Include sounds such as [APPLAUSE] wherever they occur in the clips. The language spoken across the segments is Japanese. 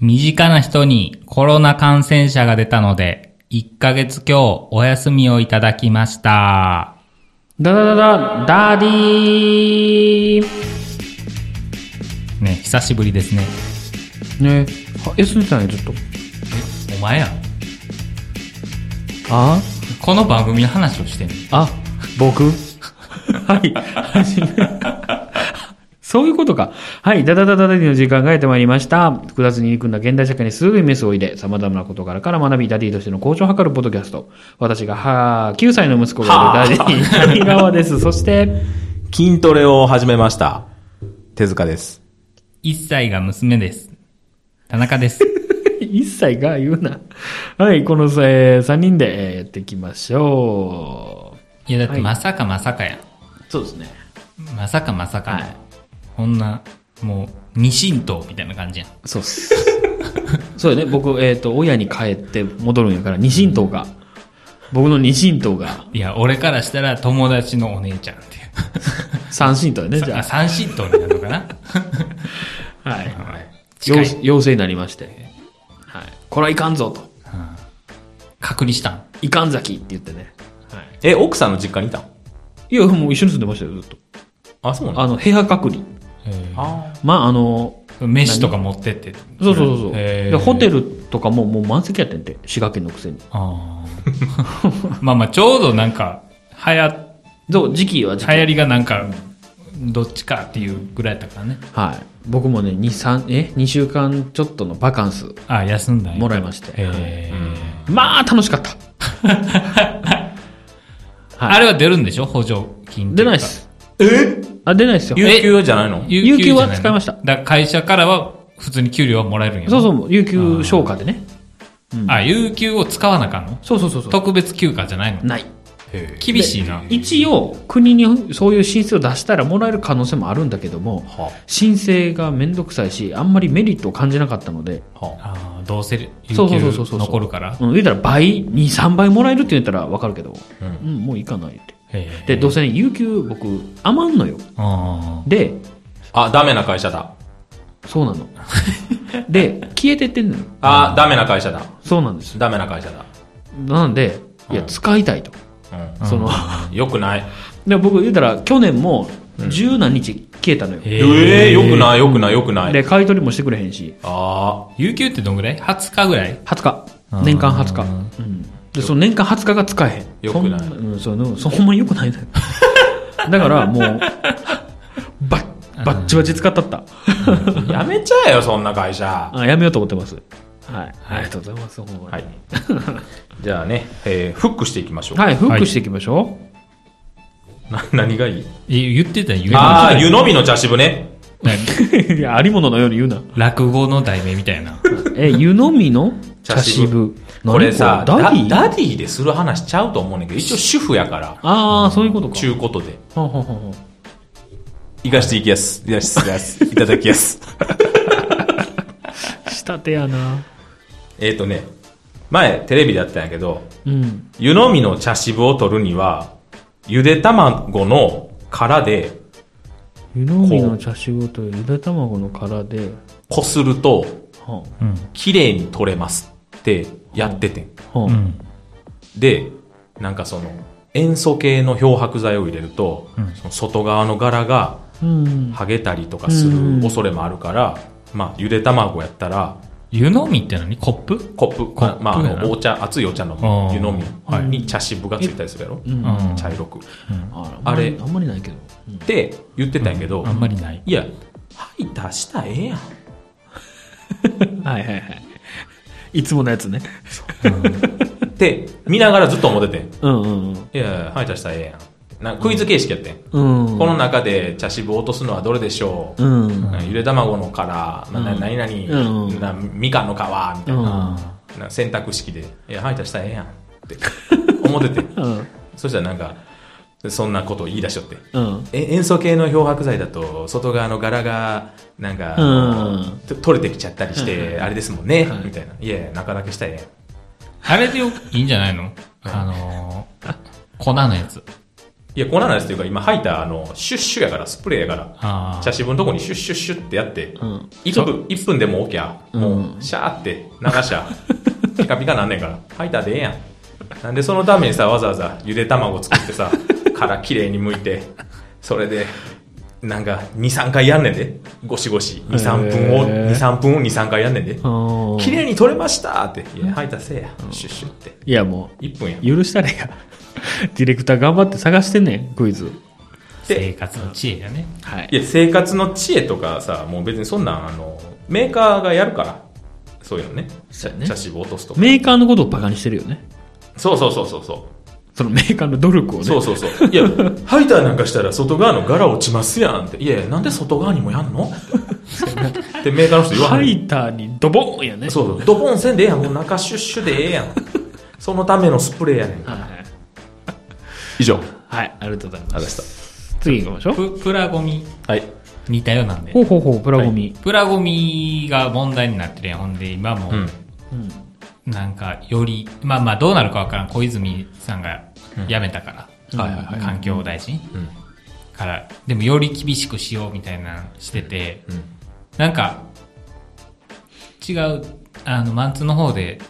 身近な人にコロナ感染者が出たので、1ヶ月今日お休みをいただきました。ダダダダ、ダディーね、久しぶりですね。ねは休んでたんや、ずっと。お前やん。あ？この番組の話をしてんの。あ、僕？[LAUGHS] はい。そういうことか。はい。ダダダダダディの時間がやってまいりました。複雑に入り組んだ現代社会にすぐにメスを入れ、様々な事柄から学び、ダディとしての向上を図るポッドキャスト。私が、は9歳の息子がいるダディ、谷川です。そして、筋トレを始めました。手塚です。1歳が娘です。田中です。[LAUGHS] 一歳が言うな。はい。この、えー、3人でえーやっていきましょいや、だってまさかまさかやん。う。そうですね。まさかまさかの、はいこんな、もう、二神道みたいな感じやん。そうっす。[LAUGHS] そうやね。僕、えっ、と、親に帰って戻るんやから、二神党が、僕の二神党がいや、俺からしたら友達のお姉ちゃんっていう。[LAUGHS] 三神党やね、じあ、ゃ三神道になるのかな？あ。[LAUGHS] はい。近い陽陽性になりまして。はい。これはいかんぞと。隔離したん？いかんざきって言ってね。はい。え、奥さんの実家にいたん？いや、もう一緒に住んでましたよ、ずっと。あ、そうなのあの、部屋隔離。あまあ、あの、飯とか持ってって。そうそうそうそう。ホテルとかももう満席やってんて、滋賀県のくせに。あー [LAUGHS] まあまあ、ちょうどなんか、はや、そう、時期は時期。流行りがなんか、どっちかっていうぐらいだからね。はい。僕もね、2、3、え ?2 週間ちょっとのバカンスあ、休んだもらいまして。へーまあ、楽しかった。[LAUGHS] はいあれは出るんでしょ？補助金。出ないっ。す。え？あ、出ないっすよ。有給じゃないの？有給は使いました。だから会社からは普通に給料はもらえるんやろそうそう、有給消化でね。あ、有給を使わなあかんの？そうそうそうそう。特別休暇じゃないの？ない。へ厳しいな。一応、国にそういう申請を出したらもらえる可能性もあるんだけども、は申請がめんどくさいし、あんまりメリットを感じなかったので、はあ。あ、どうせ有そうそうそうそうそう給残るから？うん、言ったら倍、2、3倍もらえるって言ったらわかるけど、ううん、もういいかないって。で、どうせね、有給僕余んのよ。あで、あ、ダメな会社だ。そうなの。[LAUGHS] で、消えてってんのよ。あ、ダメな会社だ。そうなんですよ。ダメな会社だ。なんで、いや、うん使いたいと。うその、ん。[LAUGHS] よくない。で僕言ったら、去年も十何日消えたのよ。へええ、よくない、よくない、よくない。で、買い取りもしてくれへんし、あ有給ってどんぐらい ?20 日ぐらい？20日。うん年間20日。うん。で、その年間20日が使えへん。よくないうん、そう、うんそうほんまによくない。[LAUGHS] だから、もう、[LAUGHS] バッ、バッチバチ使ったった。あ。やめちゃえよ、そんな会社。あ、やめようと思ってます。はい。ありがとうございます、ほんまにはい。[LAUGHS] じゃあね、えー、フックしていきましょう。はい、フックしていきましょな何がいい？え言ってたよ、ああ、湯飲みの茶渋ね。う。[LAUGHS] いや、ありもののように言うな。落語の題名みたいな。え、湯飲みの？茶茶渋渋。これ？さ、ダディ？ダダディでする話ちゃうと思うねんけど、一応主婦やから、ああ、そういうことか。ちゅうことで。ほんほんほんほんいかしていきやす。いかしていきやす。いただきやす。仕立てやな。えっとね、前テレビでやったんやけど、うん。湯飲みの茶渋を取るには、ゆで卵の殻で湯飲みの茶渋とゆで卵の殻で、こすると。綺麗に取れますってやってて。うん。で、なんかその、塩素系の漂白剤を入れると、うん。その外側の柄がうん。剥げたりとかする恐れもあるから、まあ、ゆで卵やったら、湯飲みって何？コップ？コップ、コップまあ、お茶、熱いお茶飲あーむ湯飲はいみに茶渋がついたりするやろ、うん。うん茶色く。ああれあんまりないけど。うんって言ってたんやけど、あんまりない。いや、はい、出したらええやん。[LAUGHS] はいはいはい。いつものやつね。って、見ながらずっと思っててん。うんうんうん。いや、はい、出したらええやん。なクイズ形式やってん。うん。この中で茶渋を落とすのはどれでしょう、うん。ゆで卵の殻、ななうん何々、うんなみかんの皮、みたいな,、うん。な選択式で、いや、はい、出したらええやん。って [LAUGHS] 思ってて。うん。そしたらなんか、そんなことを言い出しとって。うん。え塩素系の漂白剤だと、外側の柄が、なんか、うんと取れてきちゃったりして、あれですもんね、はいみたいな。いや中だけしたらえあれでよいいんじゃないの？あのー、[LAUGHS] 粉のやつ。いや、こんな話っていうか、今吐いた、あの、シュッシュやから、スプレーやから。茶渋のとこにシュッシュッシュッってやって、うん。1分、一分でも OK や。もうシャーって流しゃ、ピカピカなんねんから。吐いたらでええやん。なんでそのためにさ、わざわざゆで卵作ってさ、[LAUGHS] 殻きれいに剥いて、それで、なんか、2、3回やんねんで。ゴシゴシ。2、3分を、へー2、3分を2、3回やんねんで。あ綺麗に取れましたって。いや、吐いたらせえや。シュッシュって。いや、も1分や。う、許したれや。[LAUGHS] ディレクター頑張って探してんねん、クイズ。生活の知恵やね。はいいや、生活の知恵とかさ、もう別にそんなん、あの、メーカーがやるから。そういうのね。そうやね茶渋落とすとか。メーカーのことをバカにしてるよね。そうそうそうそうそう。そのメーカーの努力をね。そうそうそう。いや、ハイターなんかしたら外側の柄落ちますやんって。いやなんで外側にもやんの？[LAUGHS] ってメーカーの人言わない。ハイターにドボンやね。そうそう。ドボンせんでええやん。もう中シュッシュでええやん。そのためのスプレーやねん。はい。以上。はい、ありがとうございありがとうございまます。次行きましょう。ププラゴミはい。似たようなんでほ。うほうほう、プラゴミ。プラゴミが問題になってるやん。ほんで、今も、うん。なんか、より、まあまあ、どうなるかわからん。小泉さんが辞めたから。はいはいはい。環境大臣うん。から。でも、より厳しくしようみたいなのしてて、うん。なんか、違う、あの、マンツーの方で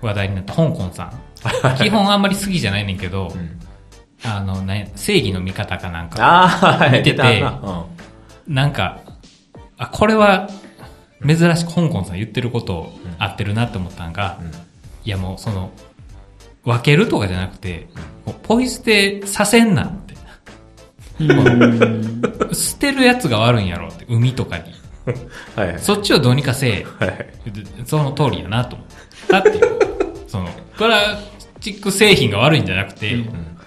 話題になった香港さん。[LAUGHS] 基本あんまり好きじゃないねんけど、んあの、ね、正義の味方かなんか、ああ、はい。見てて出たな。なんか、あ、これは、珍しく香港さん言ってること合ってるなって思ったんが、うん。いやもうその、分けるとかじゃなくて、ポイ捨てさせんなって。捨てるやつが悪いんやろって、海とかに。うん。はいはい。そっちをどうにかせえ。はいはい。でその通りやなと思ったっていう。[LAUGHS] その、プラスチック製品が悪いんじゃなくて、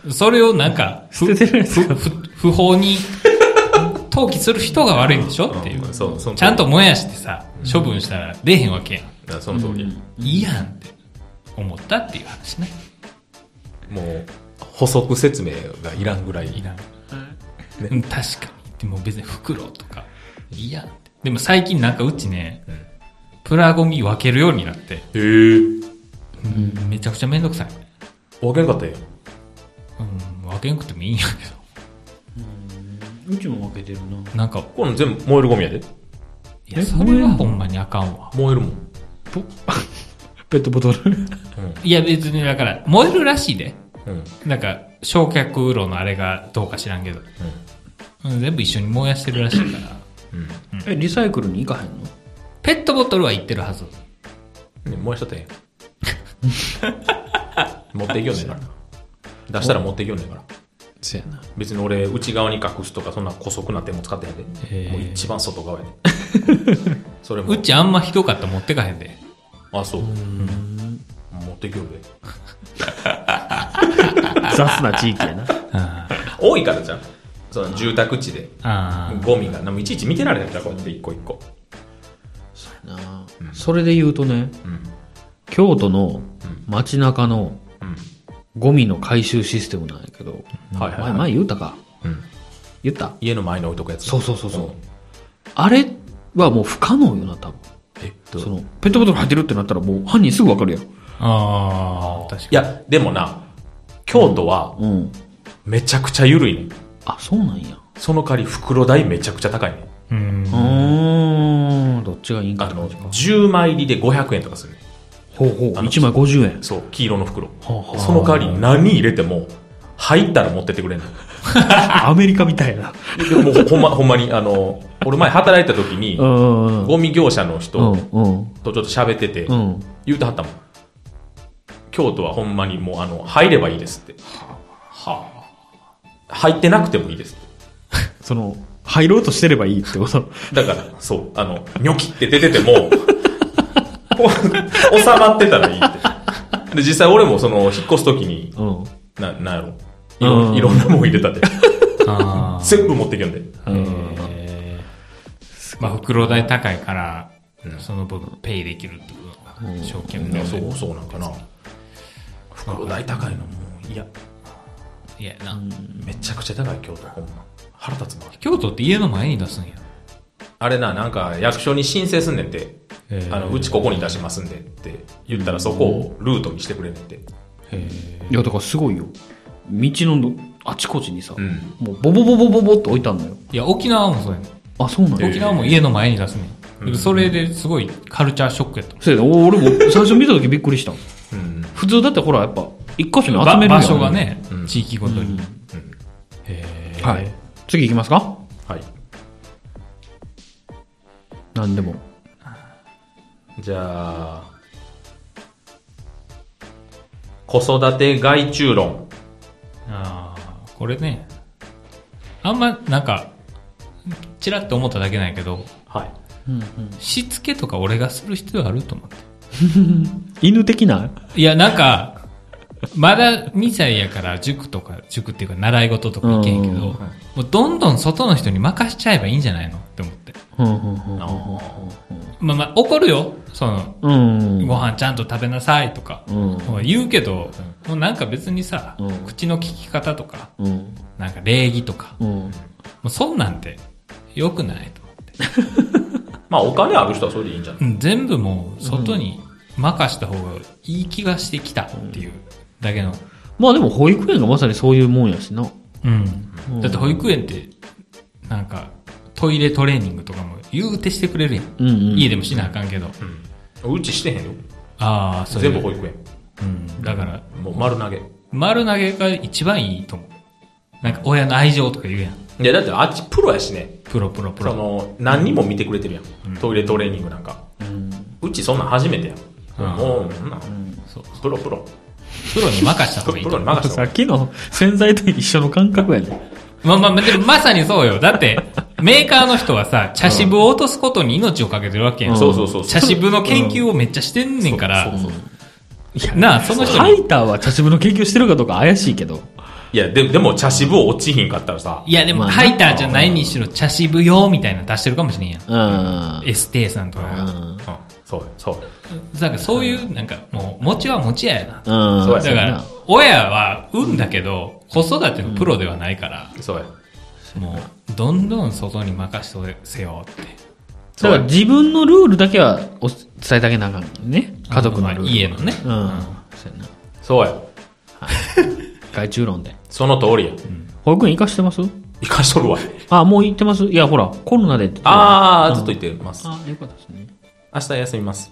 それをなんか、不法に投棄する人が悪いんでしょ？っていう。うんそうその通りちゃんと燃やしてさ、処分したら出えへんわけやん。その通りや。いいやんって思ったっていう話ね。もう、補足説明がいらんぐらい。いらん。うん確かに。でも別に袋とか、いいやんって。でも最近なんかうちね、プラゴミ分けるようになって、へえ。めちゃくちゃめんどくさい。わけんかったよ。うん、分けんくてもいいんやけうちも分けてるな。ど。なんか、これ全部燃えるゴミやで。いや、それはほんまにあかんわ。燃えるもん。ポ [LAUGHS] ペットボトル。いや、別にだから、燃えるらしいで。うん。なんか、焼却炉のあれがどうか知らんけど。うん、全部一緒に燃やしてるらしいから。うん。え、リサイクルに行かへんの？ペットボトルは行ってるはず。うん。ね燃やしとったん [LAUGHS] 持っていきよんねんから。出したら持っていきよんねんから。そやな。別に俺、内側に隠すとか、そんな古速な点も使ってへんで。へーもう一番外側やで。[LAUGHS] それも。うちあんまひどかったら持ってかへんで。あ、そう。うん。持っていきよるで。[LAUGHS] 雑な地域やな。あ多いからじゃん。その住宅地で。ゴミが。なんもいちいち見てられへんから、こうやって一個一個。なそれで言うとね、うん。京都の街中のうん。ゴミの回収システムなんやけど、はいはいはい前前言うたかうん。言った？家の前に置いとくやつ。そうそうそうそううんあれはもう不可能よな、多分。え？っと。その、ペットボトル入ってるってなったらもう犯人すぐわかるやん。ああ、確かいや、でもな、京都はうん。めちゃくちゃ緩いねん。あ、そうなんや。その代わり袋代めちゃくちゃ高いね。うんう。ーん、どっちがいいんかあの、って感じか。10枚入りで500円とかするねん。ほうほう。あの1枚50円。そう、黄色の袋。その代わり何入れても、入ったら持ってってくれんの。[LAUGHS] アメリカみたいな。でもほほんま、[LAUGHS] ほんまに、あの、俺前働いた時にう、んうん。ゴミ業者のう人。とちょっと喋っててう、ん。言うてはったもん。京都はほんまにもう、あの、入ればいいですって。は入ってなくてもいいです。[LAUGHS] その、入ろうとしてればいいってこと？だから、そう、あの、ニョキって出てても、[LAUGHS] 収まってたらいいって。で、実際俺もその、引っ越すときに、うん。な、なんやろ。いろうんいろんなもん入れたで。[LAUGHS] あ。あ全部持ってきよんで。あ。えーまあ、袋代高いから、その分ペイできるってことか。証券で。そう、そうなんかな。袋代高いのもう、いや、いやな。めちゃくちゃ高い京都、ほんま。腹立つな。京都って家の前に出すんや。あれな、なんか役所に申請すんねんて。あの、うちここに出しますんでって言ったらそこをルートにしてくれんねんて。いや、だからすごいよ。道のあちこちにさ、うん。もうボボボボボボって置いたんだよ。いや、沖縄もそうやねあ、そうなんだ。沖縄も家の前に出すねん。それですごいカルチャーショックやった。そうやね俺も最初見た時びっくりした。うん。普通だってほら、やっぱ、一箇所に集ばめる場所が。ねう、ん地域ごとに。はい。次行きますか？はい。何でも。じゃあ、子育て害虫論。ああ、これね。あんま、なんか、ちらっと思っただけなんやけど、はい。しつけとか俺がする必要あると思って。[LAUGHS] 犬的な？いや、なんか、まだ2歳やから塾とか、塾っていうか習い事とか行けへんけど、うんもうどんどん外の人に任しちゃえばいいんじゃないの？って思って。うんうんまあまあ、怒るよ。その、うん。うん。ご飯ちゃんと食べなさいとか、うん。言うけど、もうなんか別にさ、うん口の聞き方とか、うん。なんか礼儀とか、もうん。うそんなんて良くないと思って。[LAUGHS] まあ、お金ある人はそれでいいんじゃない？うん全部もう外に任した方がいい気がしてきたっていうだけの。まあでも保育園がまさにそういうもんやしな。うん。だって保育園って、なんか、トイレトレーニングとかも言うてしてくれるやん。うんうん。家でもしなあかんけど。うん。うちしてへんよ。ああ、そういう全部保育園。うん。だから、もう丸投げ。丸投げが一番いいと思う。なんか親の愛情とか言うやん。いや、だってあっちプロやしね。プロプロプロ。その、何人も見てくれてるやん。トイレトレーニングなんか。うん。うちそんなん初めてやん。うんもう、そんなんそう。プロプロ。プロに任した方がいいプと思う。ロに任せたさっきの洗剤と一緒の感覚やね。まあまあ、まさにそうよ。だって、メーカーの人はさ、茶渋を落とすことに命をかけてるわけやん。うんそうそうそう。茶渋の研究をめっちゃしてんねんからそう、そうそういやなあ、その人に、ハイターは茶渋の研究してるかどうか怪しいけど。いや、ででも茶渋を落ちひんかったらさ、いやでも、ハイターじゃないにしろ茶渋用みたいなの出してるかもしれんやん。うん。エステーさんとかが。うん。うん、そうそう。だからそういう、なんかもう、餅は餅やな。うん。そうやだから、親は産んだけど、子育てのプロではないから、そうや。もう、どんどん外に任せようって。だから自分のルールだけはお伝えてあげなあかんね。家族のルール。まあ家のねうん。そうやな。そうや。外注論で。その通りや。保育園行かしてます？生かしとるわ。あ、もう行ってます？いや、ほら、コロナでって。あー、ずっと言ってます。あ、よかったですね。明日休みます。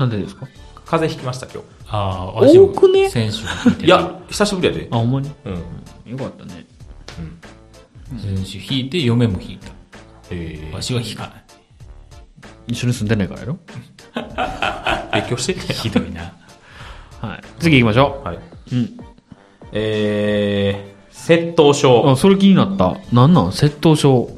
なんでですか？風邪ひきました、今ああ、多くね？選手聞いて日。いや、久しぶりやで。あ、ほんまに？うん。よかったね。選手引いて、嫁も引いた。えわしは引かない。一緒に住んでないからやろ？ー、[LAUGHS] 勉強してて。ひどいな。[LAUGHS] はい。次行きましょはい。う。うん。えー、窃盗症。あ、それ気になった。なんなん？窃盗症。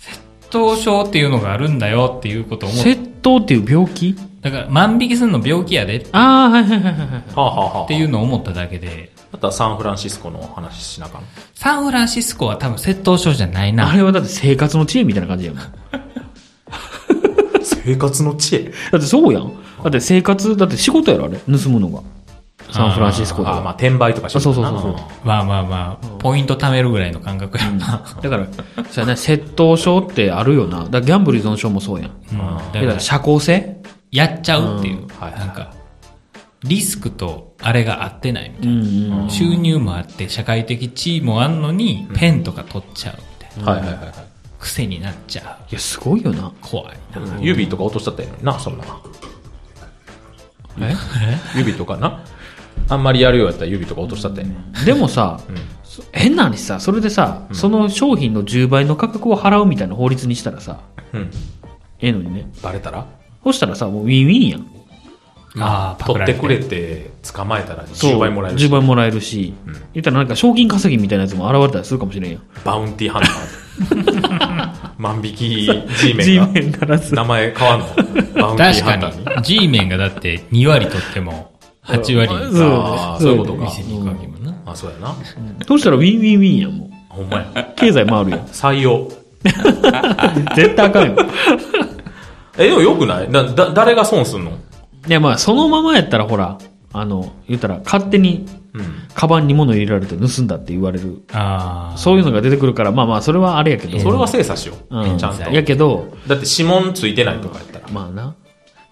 窃盗症っていうのがあるんだよっていうことを思っ窃盗っていう病気？だから万引きするの病気やでっああ、はいはいはいはいはい。はあ、はあはあ、ていうのを思っただけで、あとはサンフランシスコの話しなあかん。サンフランシスコは多分窃盗症じゃないな。あれはだって生活の知恵みたいな感じやもん。だ [LAUGHS] 生活の知恵？ってそうやん。だって生活、だって仕事やろ、あれ。盗むのが。サンフランシスコであー、まあ、は。転売とかしそうそうそうそうまあまあまあ、ポイント貯めるぐらいの感覚やな。だから、そうやね、窃盗症ってあるよな。だからギャンブル依存症もそうやん。うんだだから社交性？やっちゃうっていう。はいなんか、リスクとあれが合ってないみたいうんな。うん。収入もあって、社会的地位もあんのに、ペンとか取っちゃうみたいな。はいはいはいはい。癖になっちゃいや、すごいよな。う。怖いな。指とか落としちゃったよな、そんな。え？指とかな？あんまりやるようやったら指とか落としちゃったよね。でもさ、そ変な話さ、それでさ、その商品の10倍の価格を払うみたいな法律にしたらさ、うん。ええのにね。バレたら？そしたらさ、もうウィンウィンやん。ああ、取ってくれて。て捕まえたらそう10倍もらえるし10倍もらえるし、言ったらなんか賞金稼ぎみたいなやつも現れたりするかもしれんやん。バウンティーハンター。[LAUGHS] 万引き G メ G ンメンならず。が名前変わんの？バウンティー確かハンターに？に、G メンがだって2割取っても、8割そうあーそういうことか。店に行くわけもんな。あ、そうやな。そうしたらウィンウィンウィンやん、もう。ほんまや。経済回るやん。採用。[LAUGHS] 絶対あかんよ。え、でもよくない？だ、だ、誰が損すんの？いや、まあ、そのままやったらほら、あの、言ったら勝手に、うん。カバンに物入れられて盗んだって言われる。ああ。そういうのが出てくるから、まあまあ、それはあれやけど。それは精査しよう。うん。ちゃんと。やけど、だって指紋ついてないとかやったら。まあな。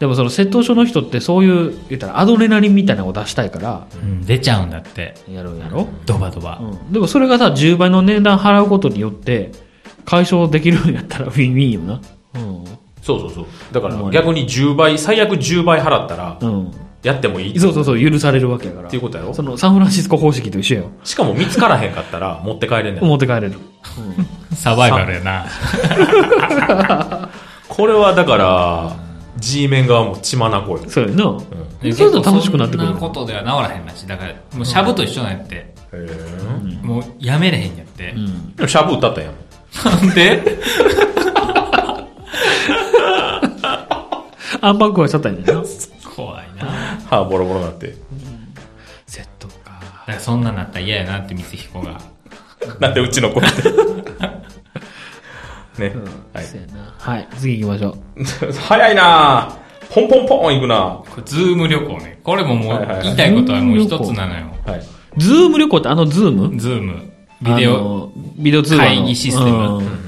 でもその窃盗症の人ってそういう、言ったらアドレナリンみたいなのを出したいから、うん、出ちゃうんだって。やるんやろ、ドバドバ。うん、でもそれがさ、10倍の値段払うことによって、解消できるんやったらウィンウィンよな。そうそうそう。だからうん逆に10倍、最悪10倍払ったらう、ん。うん。やってもいいっそうそうそう、許されるわけやから。ていうことやろそのサンフランシスコ方式と一緒よ。[LAUGHS] しかも見つからへんかったら持って帰れんねん。持って帰れる。サバイバルやな。[LAUGHS] これはだから、G メン側も血まなこよ。そうやな。でそういうの楽しくなってくるそんなことでは治らへんなし。だから、もうシャブと一緒なんやって。へもうやめれへんやって。うん。え。シャブ打ったやん。[LAUGHS] なんで？アンパンクはしちゃったんやな。[LAUGHS] 怖いな。だ歯ボロボロなって。セットか。からそんなんなったら嫌やなって光彦が。[LAUGHS] なんでうちの子って。[LAUGHS] ね。はい。はい。次行きましょう。早いなポンポンポン行くなこれズーム旅行ね。これももう言いたいことはもう一つなのよ。はい。ズーム旅行ってあのズーム？ズーム。ビデオ。ビデオ通話の。会議システムうん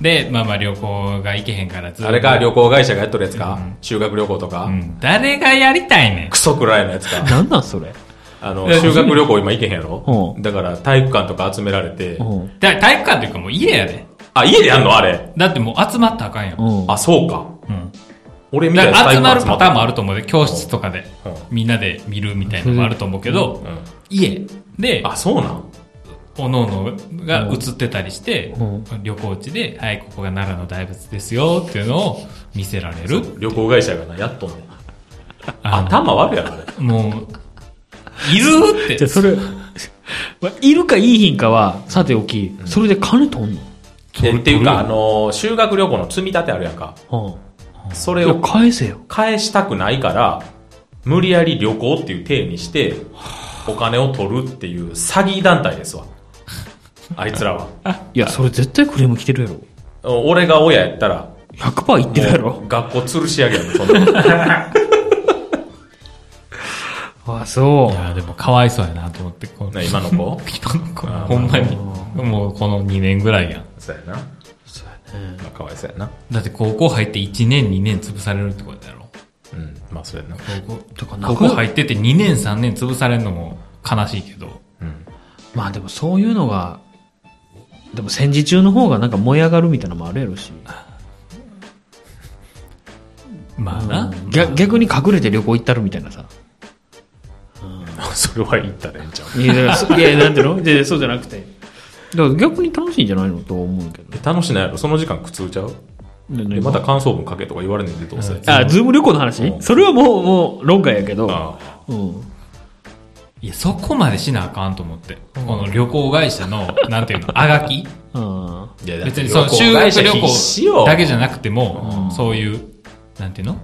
で、まあまあ旅行が行けへんからズーム。あれか、旅行会社がやっとるやつか？修学旅行とか？うん。誰がやりたいねんク。ソくらいのやつか。[LAUGHS] なんなんそれ？あの、修学旅行今行けへんやろ？うんだから体育館とか集められて。うん。だ体育館というかもう家やで。あ、家でやんの？あれ。だってもう集まったらあかんやん。うん。あ、そうか。うん。俺みたいなだから集まるパターンもある。ると思うで、教室とかでうん。みんなで見るみたいなのもあると思うけど、うん。家で、あ、そうなん？おのおのが映ってたりしてうん、旅行地で、はい、ここが奈良の大仏ですよっていうのを見せられる。旅行会社がな、やっとんねん。あの頭悪いやろ、あれ。もう、いるってじゃあ。それ、まあいるかいいひんかは、さておき、それで金取んの？でっていうか、あのー、修学旅行の積み立てあるやんか。うん。それを返せよ。返したくないから、無理やり旅行っていう体にして、お金を取るっていう詐欺団体ですわ。あいつらは。いや、それ絶対クレーム来てるやろ。俺が親やったら、100%言ってるやろ学校吊るし上げやんそんなの [LAUGHS] あ、そいや、でもかわいそうやなと思って、このな今の子？[LAUGHS] 今の子ほんまに。もうこの2年ぐらいやん。そうやな。う。ねまあ、かわいそうやな。だって高校入って1年2年潰されるってことやろ。うん。まあ、そうやな。高校とかな高校入ってて2年3年潰されるのも悲しいけど。うん。まあでもそういうのが、でも戦時中の方がなんか燃え上がるみたいなのもあるやろし。まあな。逆逆に隠れて旅行行ったるみたいなさ。[LAUGHS] それは言ったらええんちゃう？いや、だからそいやなんていうの？いやいやそうじゃなくて。だから逆に楽しいんじゃないのと思うけど。え楽しないやろ？その時間苦痛ちゃう？ででまた感想文書けとか言われんねんで、どうせ。あ、ズーム旅行の話？それはもう、もう、論外やけど。あうん。いや、そこまでしなあかんと思って。この旅行会社の、[LAUGHS] なんていうの、あがき？あいや別にその修学旅行だけじゃなくても、うん。そういう、なんていうの？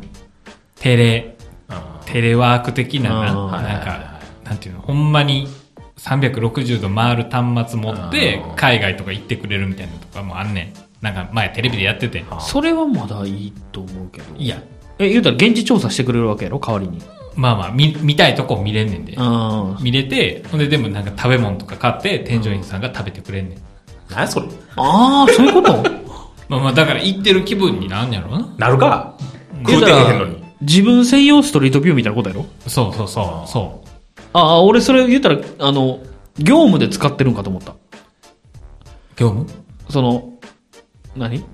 テレ、あテレワーク的なな、うんか、なんていうの、ほんまに360度回る端末持ってうん。海外とか行ってくれるみたいなのとかもあんねん。なんか前テレビでやってて。あ。それはまだいいと思うけど。いや、え、言うたら現地調査してくれるわけやろ？代わりに。まあまあ、見、見たいとこ見れんねんで。あ見れて、ほんででもなんか食べ物とか買って、添乗員さんが食べてくれんねん。何やそれ？あー、そういうこと？[LAUGHS] まあまあ、だから行ってる気分になんやろうな。なるか食うてへんのに。自分専用ストリートビューみたいなことやろ？そうそうそう、そう。ああ、俺それ言ったら、あの、業務で使ってるんかと思った。業務？その、何？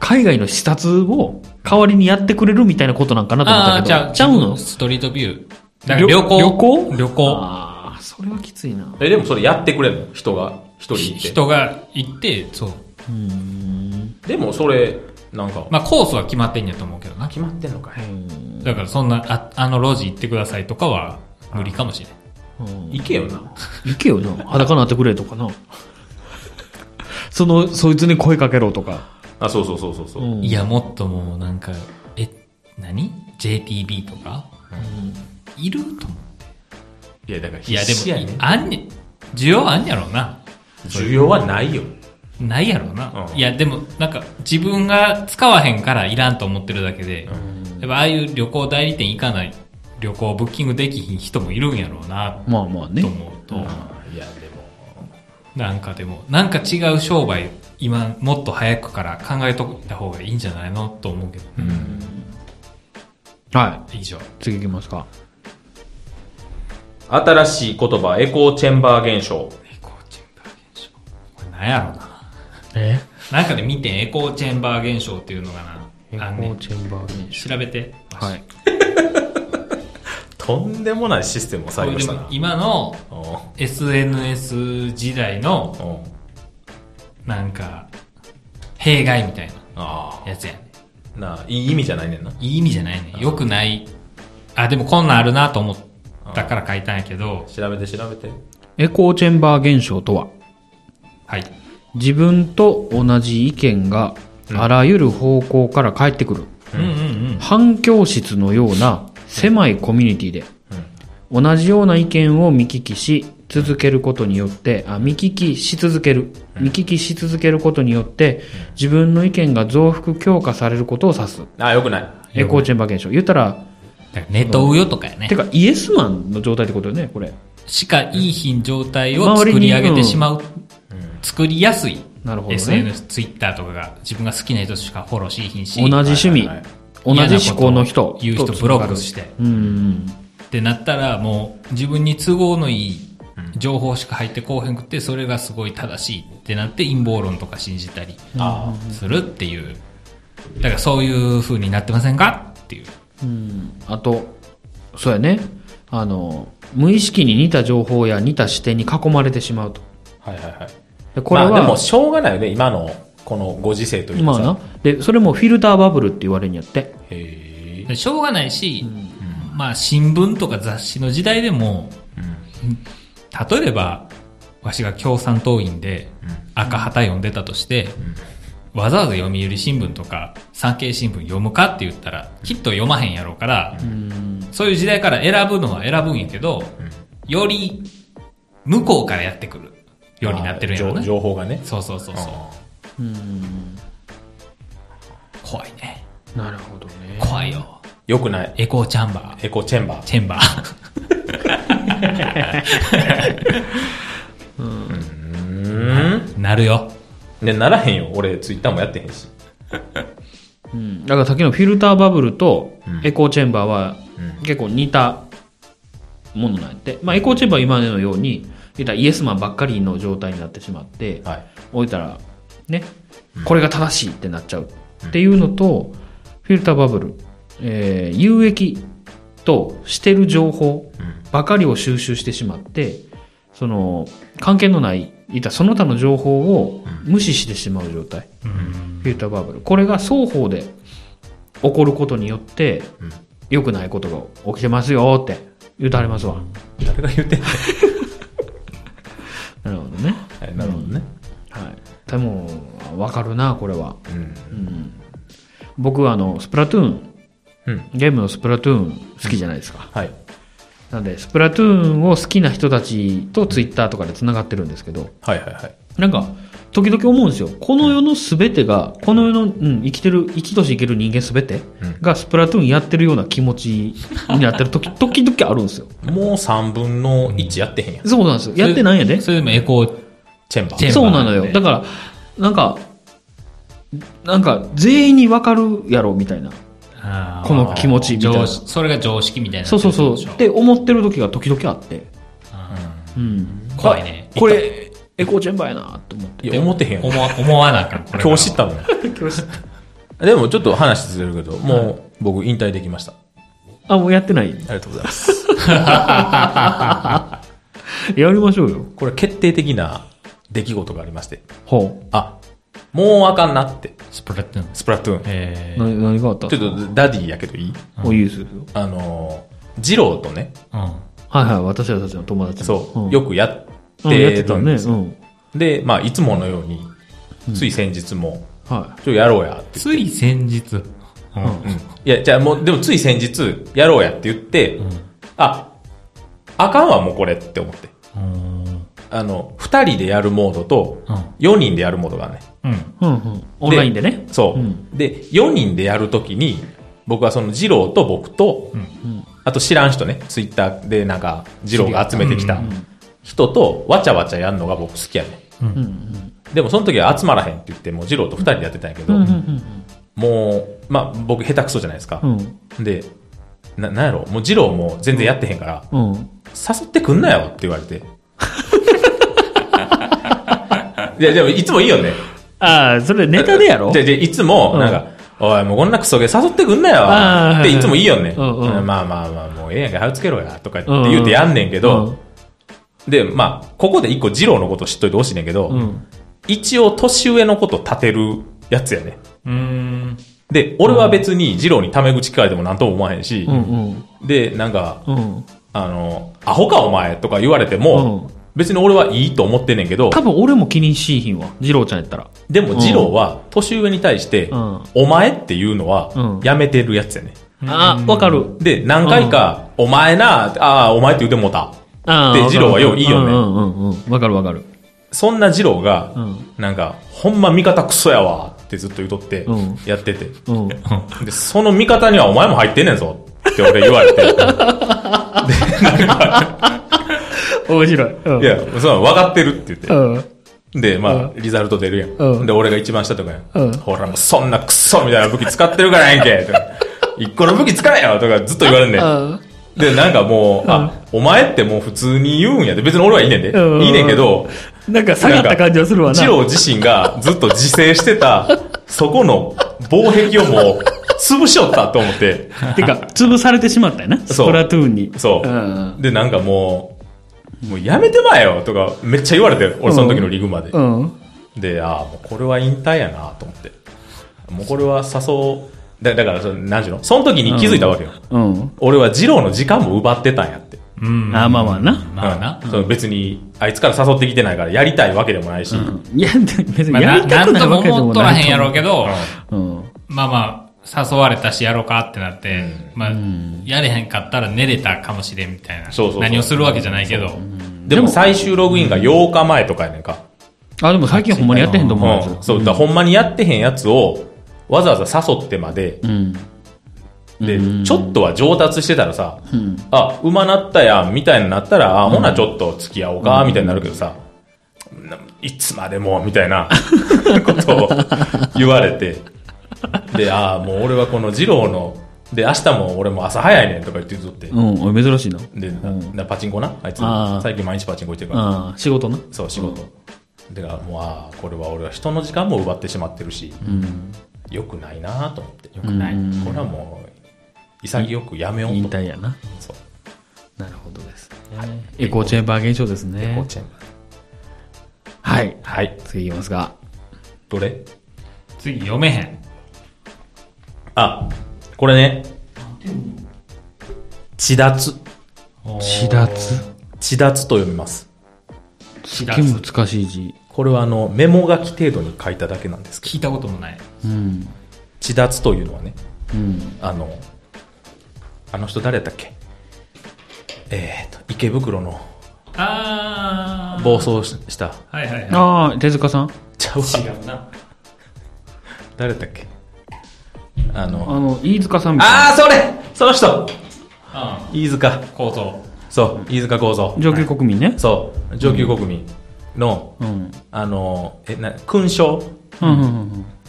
海外の視察を代わりにやってくれるみたいなことなんかなと思ったああ、けど。じゃあ、ちゃうの？ストリートビュー。だから旅行？旅行？旅行。ああ、それはきついな。え、でもそれやってくれんの人が、一人いて。人が行って、そう。うーん。でもそれ、なんか、まあ、コースは決まってんやと思うけどな。決まってんのかい。だからそんな、ああの路地行ってくださいとかは無理かもしれん。うん行けよな。行けよな。裸なってくれとかな。その、そいつに声かけろとか。あ、そうそうそうそうそう。うんいや、もっともうなんか、え、何 ?JTB とか、いると思う。いや、だからいや、必死やねでも、あんね需要あんやろうな。需要はないよ。ないやろうな。うんいや、でも、なんか、自分が使わへんからいらんと思ってるだけで、やっぱああいう旅行代理店行かない、旅行ブッキングできひん人もいるんやろうな、まあまあねと。思うと、いや、でも、なんかでも、なんか違う商売、今、もっと早くから考えといた方がいいんじゃないのと思うけど。はい。以上。次行きますか。新しい言葉、エコーチェンバー現象。エコーチェンバー現象。これ何やろうな。え？なんかで見てんエコーチェンバー現象っていうのがエコな。あんねーチェンバー現調べて。象。はい。[LAUGHS] とんでもないシステムを採用したな。今の SNS 時代のなんか弊害みたいあなやつやねあ。なあ、いい意味じゃないねんな。いい意味じゃないね良くない。あ、でもこんなんあるなと思ったから書いたんやけど、調べて調べて。エコーチェンバー現象とは、はい。自分と同じ意見があらゆる方向から返ってくる、うんうんうん。反響室のような狭いコミュニティで、同じような意見を見聞きし続けることによって、あ、見聞きし続ける。見聞きし続けることによって、自分の意見が増幅強化されることを指す。ああ、よくない。エコーチェンバー現象。言ったら、ネトウヨとかやねて。かイエスマンの状態ってことよね、これ。しかいい品状態を作り上げてしまう。作りやすい。なるほどね SNS、Twitter とかが自分が好きな人しかフォローしひんし。同じ趣味、はいはいはい同じ思考の人。言う人ブロックして。うんうん。ってなったらもう自分に都合のいい情報しか入ってこうへんくてそれがすごい正しいってなって陰謀論とか信じたりあするっていうだからそういう風になってませんかっていううん。あと、そうやね。あの、無意識に似た情報や似た視点に囲まれてしまうと。あ。はいはいはい。でこれは、まあでも、しょうがないよね、今の、このご時世というかさ。まあな。で、それもフィルターバブルって言われるんやって。へえ。でしょうがないし、まあ新聞とか雑誌の時代でも、例えばわしが共産党員で赤旗読んでたとして、わざわざ読売新聞とか産経新聞読むかって言ったらきっと読まへんやろうから、そういう時代から選ぶのは選ぶんやけど、より向こうからやってくるようになってるんやろあーね。情情報がね。そうそうそうそう。あ怖いね。なるほどね。怖いよ。よくない。エコーチャンバー。エコーチェンバー。チェンバー。なるよ。ね、ならへんよ。俺、ツイッターもやってへんし。うん。だからさっきのフィルターバブルとエコーチェンバーは結構似たものなんやって。まあエコーチェンバーは今のように、言ったらイエスマンばっかりの状態になってしまって、はい。置いたら、ね、これが正しいってなっちゃうっていうのと、フィルターバブル、えー有益としてる情報ばかりを収集してしまって、その、関係のない、いったその他の情報を無視してしまう状態。フィルターバブル。これが双方で起こることによって、良くないことが起きてますよって言うてありますわ。誰が言ってんの？[LAUGHS] なるほどね。はい、なるほどね。はい。でも、わかるな、これは。うん。僕はあの、スプラトゥーン、うん。ゲームのスプラトゥーン好きじゃないですか。はい。なんで、スプラトゥーンを好きな人たちとツイッターとかで繋がってるんですけど、はいはいはい。なんか、時々思うんですよ。この世の全てが、この世の、うん、生きてる、生きとし生きる人間全てがスプラトゥーンやってるような気持ちになってる時、[LAUGHS] 時々あるんですよ。もう3分の1やってへんやん。そうなんですよ。やってないんやで。それでもエコー、チェンバー。そうなのよ。ねだから、なんか、なんか、全員にわかるやろ、みたいな。この気持ちみたいなそれが常識みたいな。そうそうそう。って思ってる時が時々あって。うん。怖いねあこれ、エコーチェンバーやなって思って。いや、思ってへんやん。思わ思わなあかん。これから今日知ったのよ。今日知った。でもちょっと話ずれるけど、もう僕引退できました。あ、もうやってないありがとうございます。[LAUGHS] やりましょうよ。これ決定的な出来事がありまして。ほあ、もうあかんなって。スプラトゥーン。スプラトゥーン。えう。な何があったんちょですか？っとダディやけどいい？おいいですよ。あのー、ジローとね、ー、うん。はいはい、私たちの友達もそう、んよくやっうんやっててたんですよ。うん。で、まあ、いつものように、つい先日も、はちょっとやろうやってつい先日。うん。いや、じゃあもう、でもつい先日、やろうやって言って、あ、あかんわ、もうこれって思って。うん。あの、二人でやるモードとうん、四人でやるモードがね。うん。い。うんうん。オンラインでね。そう。うんで、四人でやるときに、僕はその、ジローと僕と、あと知らん人ね、ツイッターでなんか、ジローが集めてきた人と、わちゃわちゃやるのが僕好きやね。うんうん。でもその時は集まらへんって言って、もうジローと二人でやってたんやけど、うんうんもう、まあ僕下手くそじゃないですか。うん。で、な、なんやろ？もう二郎も全然やってへんから、うん。誘ってくんなよって言われて。[LAUGHS] いや、でもいつもいいよね。ああ、それネタでやろ？で、で、いつも、うんなんか、おい、もうこんなクソゲー誘ってくんなよっていつもいいよね。うんうんまあまあまあ、もうええやんか、はよつけろや、とかって言うてやんねんけど、で、まあ、ここで一個二郎のこと知っといてほしいねんけど、うん。うん。一応年上のこと立てるやつやね。うーん。で、俺は別に二郎にタメ口聞かれてもなんとも思わへんしう、んで、なんか、うん。うん。あの、アホかお前とか言われても、うん別に俺はいいと思ってんねんけど、多分俺も気にしいひんわ。二郎ちゃんやったら。でも二郎は年上に対して、うんお前っていうのはうんやめてるやつやね。ああ、わかる。で、何回か、お前な、ああ、お前って言うてもうた。ああ。で二郎はよういいよね。わかるわかる。そんな二郎が、うんなんか、ほんま味方クソやわってずっと言うとってうん、やってて。うん。[LAUGHS] で、その味方にはお前も入ってんねんぞって俺言われて。[LAUGHS] 面白い。うんいや、そう分かってるってう言っん。て。で、まあ、リザルト出るやうんん。で、俺が一番下とかやうんん。ほら、もうそんなクソみたいな武器使ってるからやんけとか一個の武器使えよとかずっと言われんねん。うん。で、なんかもう、あ、お前ってもう普通に言うんやで。別に俺はいいねんで。うんいいねんけど、なんか下がった感じはするわな。二郎自身がずっと自制してた、そこの防壁をもう潰しよったと思って。[LAUGHS] てか、潰されてしまったよな。スそうプラトゥーンに。そううん。で、なんかもう、もうやめてまえよとかめっちゃ言われて、俺その時のリグまで。うん。で、ああ、もうこれは引退やなと思って。もうこれは誘う。だだからその、なんちゅうの？その時に気づいたわけよ。うん。俺は二郎の時間も奪ってたんやって。うん。あまあまあな。まあな。うんその別に、あいつから誘ってきてないからやりたいわけでもないし。いや、別にまあ、やりたななんともくないわけでも思っとらない。へんやろうけど、うん。まあまあ、誘われたしやろうかってなって、まあ、やれへんかったら寝れたかもしれんみたいな。そうそうそう何をするわけじゃないけど。でも最終ログインが8日前とかやねんか。あ、でも最近ほんまにやってへんと思うんそう、だほんまにやってへんやつを、わざわざ誘ってまで、うん。で、ちょっとは上達してたらさ、うん。あ、馬なったやん、みたいになったら、あ、ほなちょっと付き合おうか、みたいになるけどさ、ないつまでも、みたいなことを言われて、[LAUGHS] で、ああ、もう俺はこの二郎の、で、明日も俺も朝早いねんとか言ってずって、うん、おい珍しいな。で、ななパチンコなあいつあ、ー最近毎日パチンコ行ってるから、ああ、仕事な。そう、仕事。で、あもう、ああ、これは俺は人の時間も奪ってしまってるし、うん。良くないなと思って。良くないこれはもう、潔くやめようと引。退やな。そう。なるほどですね。エコーチェンバー現象ですエコねー。チェンバはい。ー。はい。次いきますが。どれ？次読めへん。あ、これね。千脱。千脱？千脱と読みます。すっげえ難しい字。これはあの、メモ書き程度に書いただけなんですけど、聞いたこともない。うん。千脱というのはね、うん。あの、あの人誰やったっけ？えーと、池袋のあー。暴走した、はいはいはああ、手塚さん？ちゃう。違うな。誰だっけ？あの、あの、飯塚さんみたいな。あー、それその人あ飯塚。ー構造。そう、飯塚幸三。上級国民ね。そう、上級国民の、うん。あの、え、な、勲章うんうんうん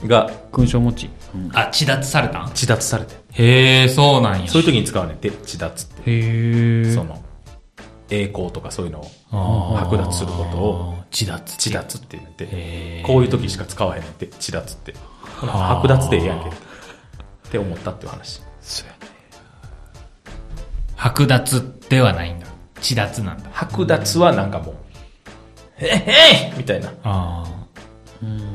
うん。が勲章持ち。うんあ、地脱されたん？地脱されて。へえ、そうなんや。そういう時に使うねんて、地脱って。へえ。その、栄光とかそういうのを剥奪することを、地脱。地脱って言うねんて。こういう時しか使わへんねんて、地脱って。剥奪でええやんけ。って思ったっていう話。剥奪ではないんだ。地脱なんだ。剥奪はなんかもう、へっへいみたいなあ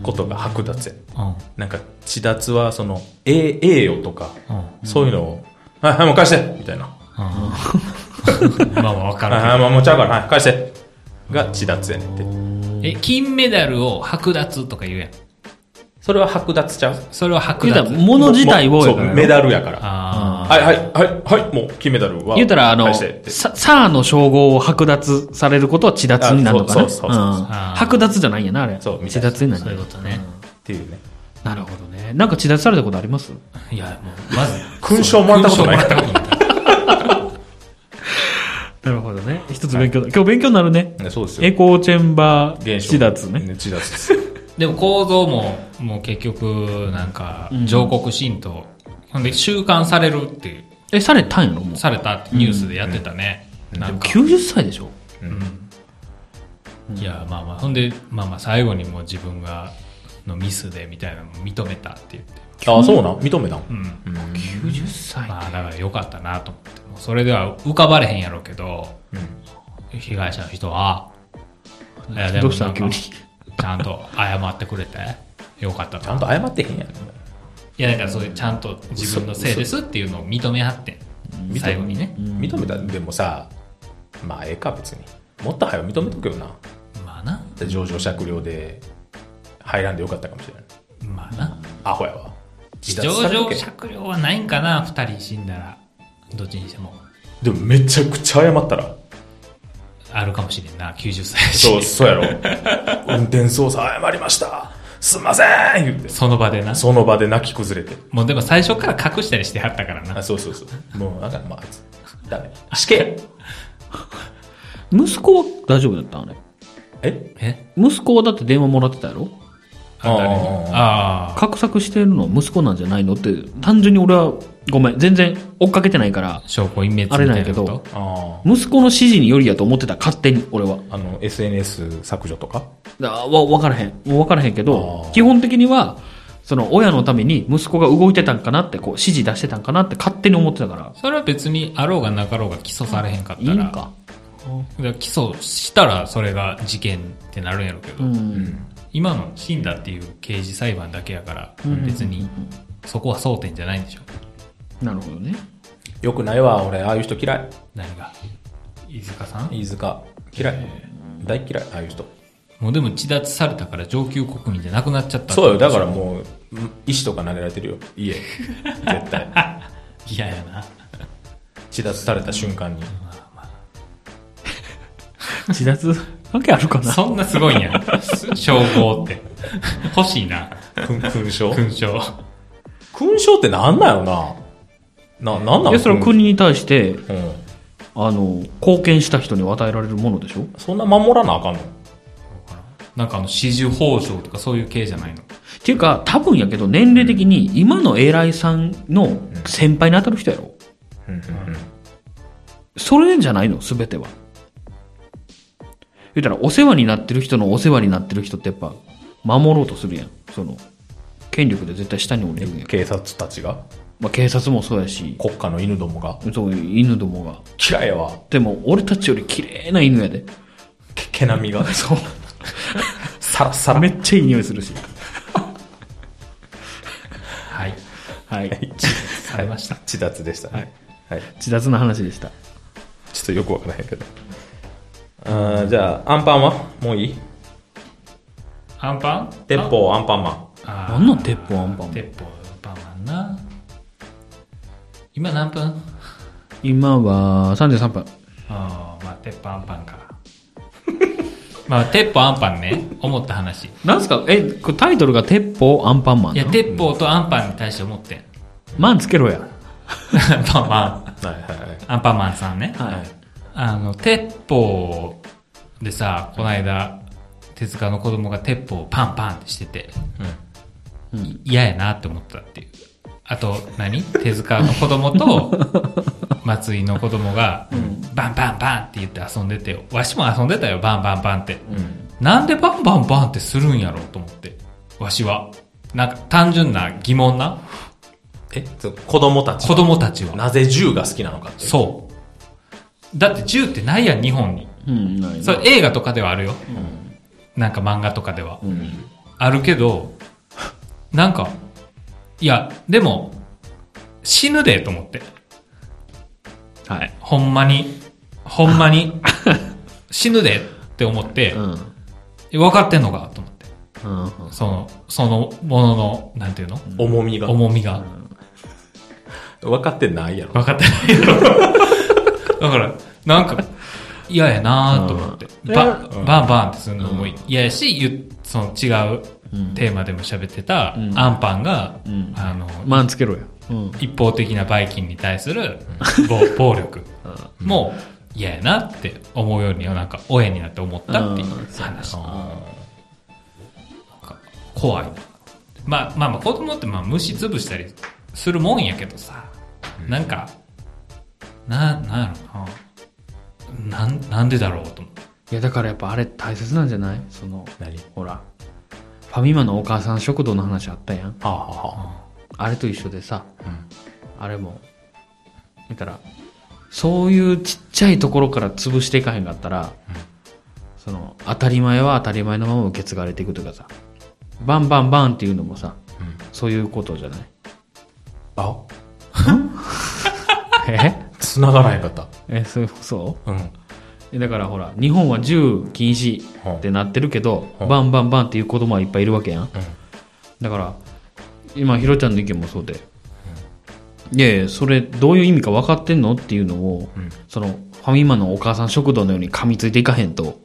ことが剥奪やねんあ。なんか、地脱はその、ええ、ええよとか、うん。そういうのを、はい、はい、もう返してみたいな。うん。まあまあわかはい、るはい、もうもうちゃうから、はい、返してが地脱やねんて。え、金メダルを剥奪とか言うやん。それは剥奪ちゃう？それは剥言うたら、奪。物自体をそう、メダルやから。あはい、はい、はい、はい、もう金メダルは。言うたら、あの、返してってさ、さあの称号を剥奪されることは地脱になるのかなあそうそうそうそううん剥奪じゃないんやな、あれ。そう地脱になあ。そういうる。ことね。っていうね。なるほどね。なんか地脱されたことあります？いや、もう、まず。勲章もらったことないなるほどね。一つ勉強だ。今日勉強になるね。ねそうですよ。エコーチェンバー地脱ね。。地脱です。でも構造も、もう結局、なんか、上告神道。ほんで、収監されるっていうえ、されたんやろもう。されたってニュースでやってたね。なんか。90歳でしょ？いや、まあまあ、ほんで、まあまあ、最後にもう自分が、のミスでみたいなのを認めたって言って。ああ、そうなん？認めたん？うん。?90 歳まあ、だから良かったなと思って。もうそれでは浮かばれへんやろうけど、被害者の人は、いやでどもなんかうしたの急に。ちゃんと謝ってくれて、よかったちゃんと謝ってへんやん。いや、だからそういうちゃんと自分のせいですっていうのを認め合ってん。最後にね。認めたでもさ、まあええか別に。もっと早く認めとけよな。まあな。で上場酌量で入らんでよかったかもしれない。まあな。アホやわ。自上場酌量はないんかな、二人死んだら。どっちにしても。でもめちゃくちゃ謝ったら。あるかもしれんな、90歳やしそう、そうやろ。[LAUGHS] 運転操作謝りました。すんません言って。その場でな。その場で泣き崩れて。もうでも最初から隠したりしてはったからなあ。そうそうそう。もう、なんか、まあ、ダメ。死刑。息子は大丈夫だったあれ。え？え？息子はだって電話もらってたやろ？ああ。画策してるのは息子なんじゃないの？って、単純に俺は、ごめん、全然追っかけてないから、証拠隠滅みたあれいなんやけどなことあ息子の指示によりやと思ってた、勝手に、俺は。あ。あの、SNS 削除とか？だわ、わからへん。もうわからへんけど基本的には、その親のために息子が動いてたんかなって、こう指示出してたんかなって勝手に思ってたから。それは別にあろうがなかろうが起訴されへんかったら。いいんか？だから起訴したらそれが事件ってなるんやろうけど、うん。今の死んだっていう刑事裁判だけやから、別にそこは争点じゃないんでしょ。なるほどね。よくないわ、俺、ああいう人嫌い。何が？飯塚さん？飯塚。嫌い。大嫌い、ああいう人。もうでも治脱されたから上級国民じゃなくなっちゃったそうよ、だからう。もう、石とか投げられてるよ。家。[LAUGHS] 絶対。嫌やな。自殺された瞬間に。自殺わけあるかな？そんなすごいんや。称号って。[LAUGHS] 欲しいな。勲勲章勲章。勲章ってなんなんやろな？な、なんなんいや、それは国に対して、うん。あの、貢献した人に与えられるものでしょ？そんな守らなあかんの？なんかあの、始終報奨とかそういう系じゃないの？っていうか、多分やけど、年齢的に、今の偉いさんの先輩に当たる人やろ？うんうんうん。それじゃないの、すべては。言ったら、お世話になってる人のお世話になってる人ってやっぱ、守ろうとするやん。その、権力で絶対下に降りるやん。警察たちが？まあ、警察もそうやし、国家の犬どもがそう犬どもが。嫌いやわ。でも、俺たちより綺麗な犬やで。け毛並みが。[LAUGHS] そう。サラッサラ。めっちゃいい匂いするし。[LAUGHS] はい。はい。されました。自殺でしたね。はい。自殺の話でした。ちょっとよくわからへんけど。あーじゃあ、アンパンは？もういい？アンパン？鉄砲アンパンマン。あーなんなん鉄砲アンパンマン？鉄砲アンパンマンな。今何分？今は33分。ああ、まあ、鉄砲アンパンか。[LAUGHS] まあ、鉄砲アンパンね、思った話。なんすか？え、これタイトルが鉄砲アンパンマンいや、鉄砲とアンパンに対して思ってん。マンつけろや。アンパンマン。はいはいはい。アンパンマンさんね。はい。あの、鉄砲でさ、この間、手塚の子供が鉄砲をパンパンってしてて、い嫌やなって思ったっていう。あと何、手塚の子供と、[LAUGHS] 松井の子供が、バンバンバンって言って遊んでて、わしも遊んでたよ、バンバンバンって。なんでバンバンバンってするんやろうと思って。わしは。なんか単純な疑問な？え、子供たち子供たちは。なぜ銃が好きなのかって。そう。だって銃ってないやん、日本に。うん、ないなそれ映画とかではあるよ。なんか漫画とかでは。あるけど、なんか、いや、でも、死ぬでと思って。はい。ほんまに、ほんまに、[LAUGHS] 死ぬでって思って、うん。分かってんのかと思って。うん。その、そのものの、なんていうの？重みが。重みが。分かってないやろ。分かってないよ。[LAUGHS] だから、なんか、嫌やなと思って。うんバうんバンバンってするのも嫌やし、ゆその違うテーマでも喋ってた、ん。アンパンが、ん。あの、マンつけろや。うん。一方的なバイキンに対する暴暴力。[LAUGHS] も嫌やなって思うようにはなんか親になって思ったっていう話。な。ん。か怖いな。まあまあまあ子供ってまあ虫潰したりするもんやけどさ、なんかな、なんやろな。なん、なんでだろうと思って。いや、だからやっぱあれ大切なんじゃない？その、何？ほら、ファミマのお母さん食堂の話あったやん。はあ、はあはあれと一緒でさ、あ、うん。あれも、だから、そういうちっちゃいところから潰していかへんかったら、その、当たり前は当たり前のまま受け継がれていくというかさ、バンバンバンっていうのもさ、うん。そういうことじゃない？あ？[LAUGHS] え？繋がらへんかった。え、そう、そう？うん。えだからほら、日本は銃禁止ってなってるけど、うんバンバンバンっていう子供はいっぱいいるわけやん。うん。だから、今、ひろちゃんの意見もそうで、いやいや、それどういう意味か分かってんのっていうのを、うんその、ファミマのお母さん食堂のように噛みついていかへんと、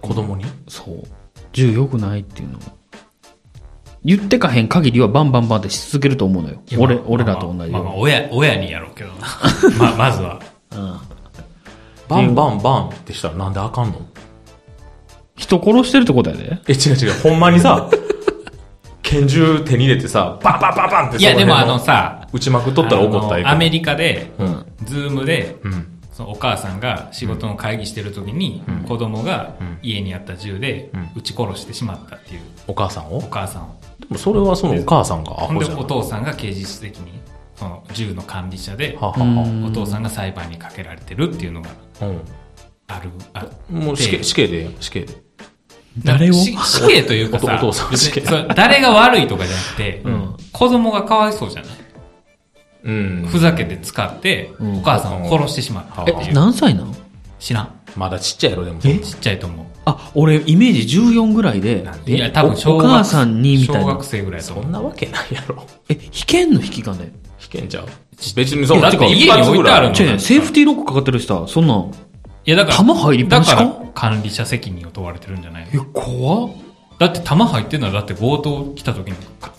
子供に？そう、銃良くないっていうのを。言ってかへん限りはバンバンバンってし続けると思うのよ。俺、まあ俺らと同じまあまあ、よう親、親にやろうけどな。[LAUGHS] まあ、まずは。バンバンバンってしたらなんであかんの？人殺してるってことやで。え、違う違う。ほんまにさ、[LAUGHS] 拳銃手に入れてさ、バンバンバンバンっていや、でもあのさ、さ、打ちまくっとったら怒ったアメリカで、うん。ズームで、うん。そのお母さんが仕事の会議してる時に、うん子供がうん家にあった銃でうん撃ち殺してしまったっていうお母さんを？お母さんを。でもそれはそのお母さんがアホじゃん。お父さんが刑事的に、その銃の管理者で、はははお父さんが裁判にかけられてるっていうのがある。あうん。もう死刑、死刑で死刑で。誰を？し死刑というかさ、お父さん別に死刑それ誰が悪いとかじゃなくて、ん子供がかわいそうじゃない？うん。ふざけて使って、んお母さんを殺してしまったってえいう。、何歳なの？知らん。まだちっちゃいやろ、でも。え？ちっちゃいと思う。あ、俺、イメージ14ぐらいで、いや、多分お小学お母さんにみたいな小学。生ぐらい。そんなわけないやろ。え、引けんの？引き金引けんちゃう別にその、だって家に置いてあるの違う違う、セーフティーロックかかってるしさ、そんなん。いや、だから、弾入りっぱだかなしか？ら管理者責任を問われてるんじゃないえの、怖っ。だって弾入ってんのはだって強盗来た時にか、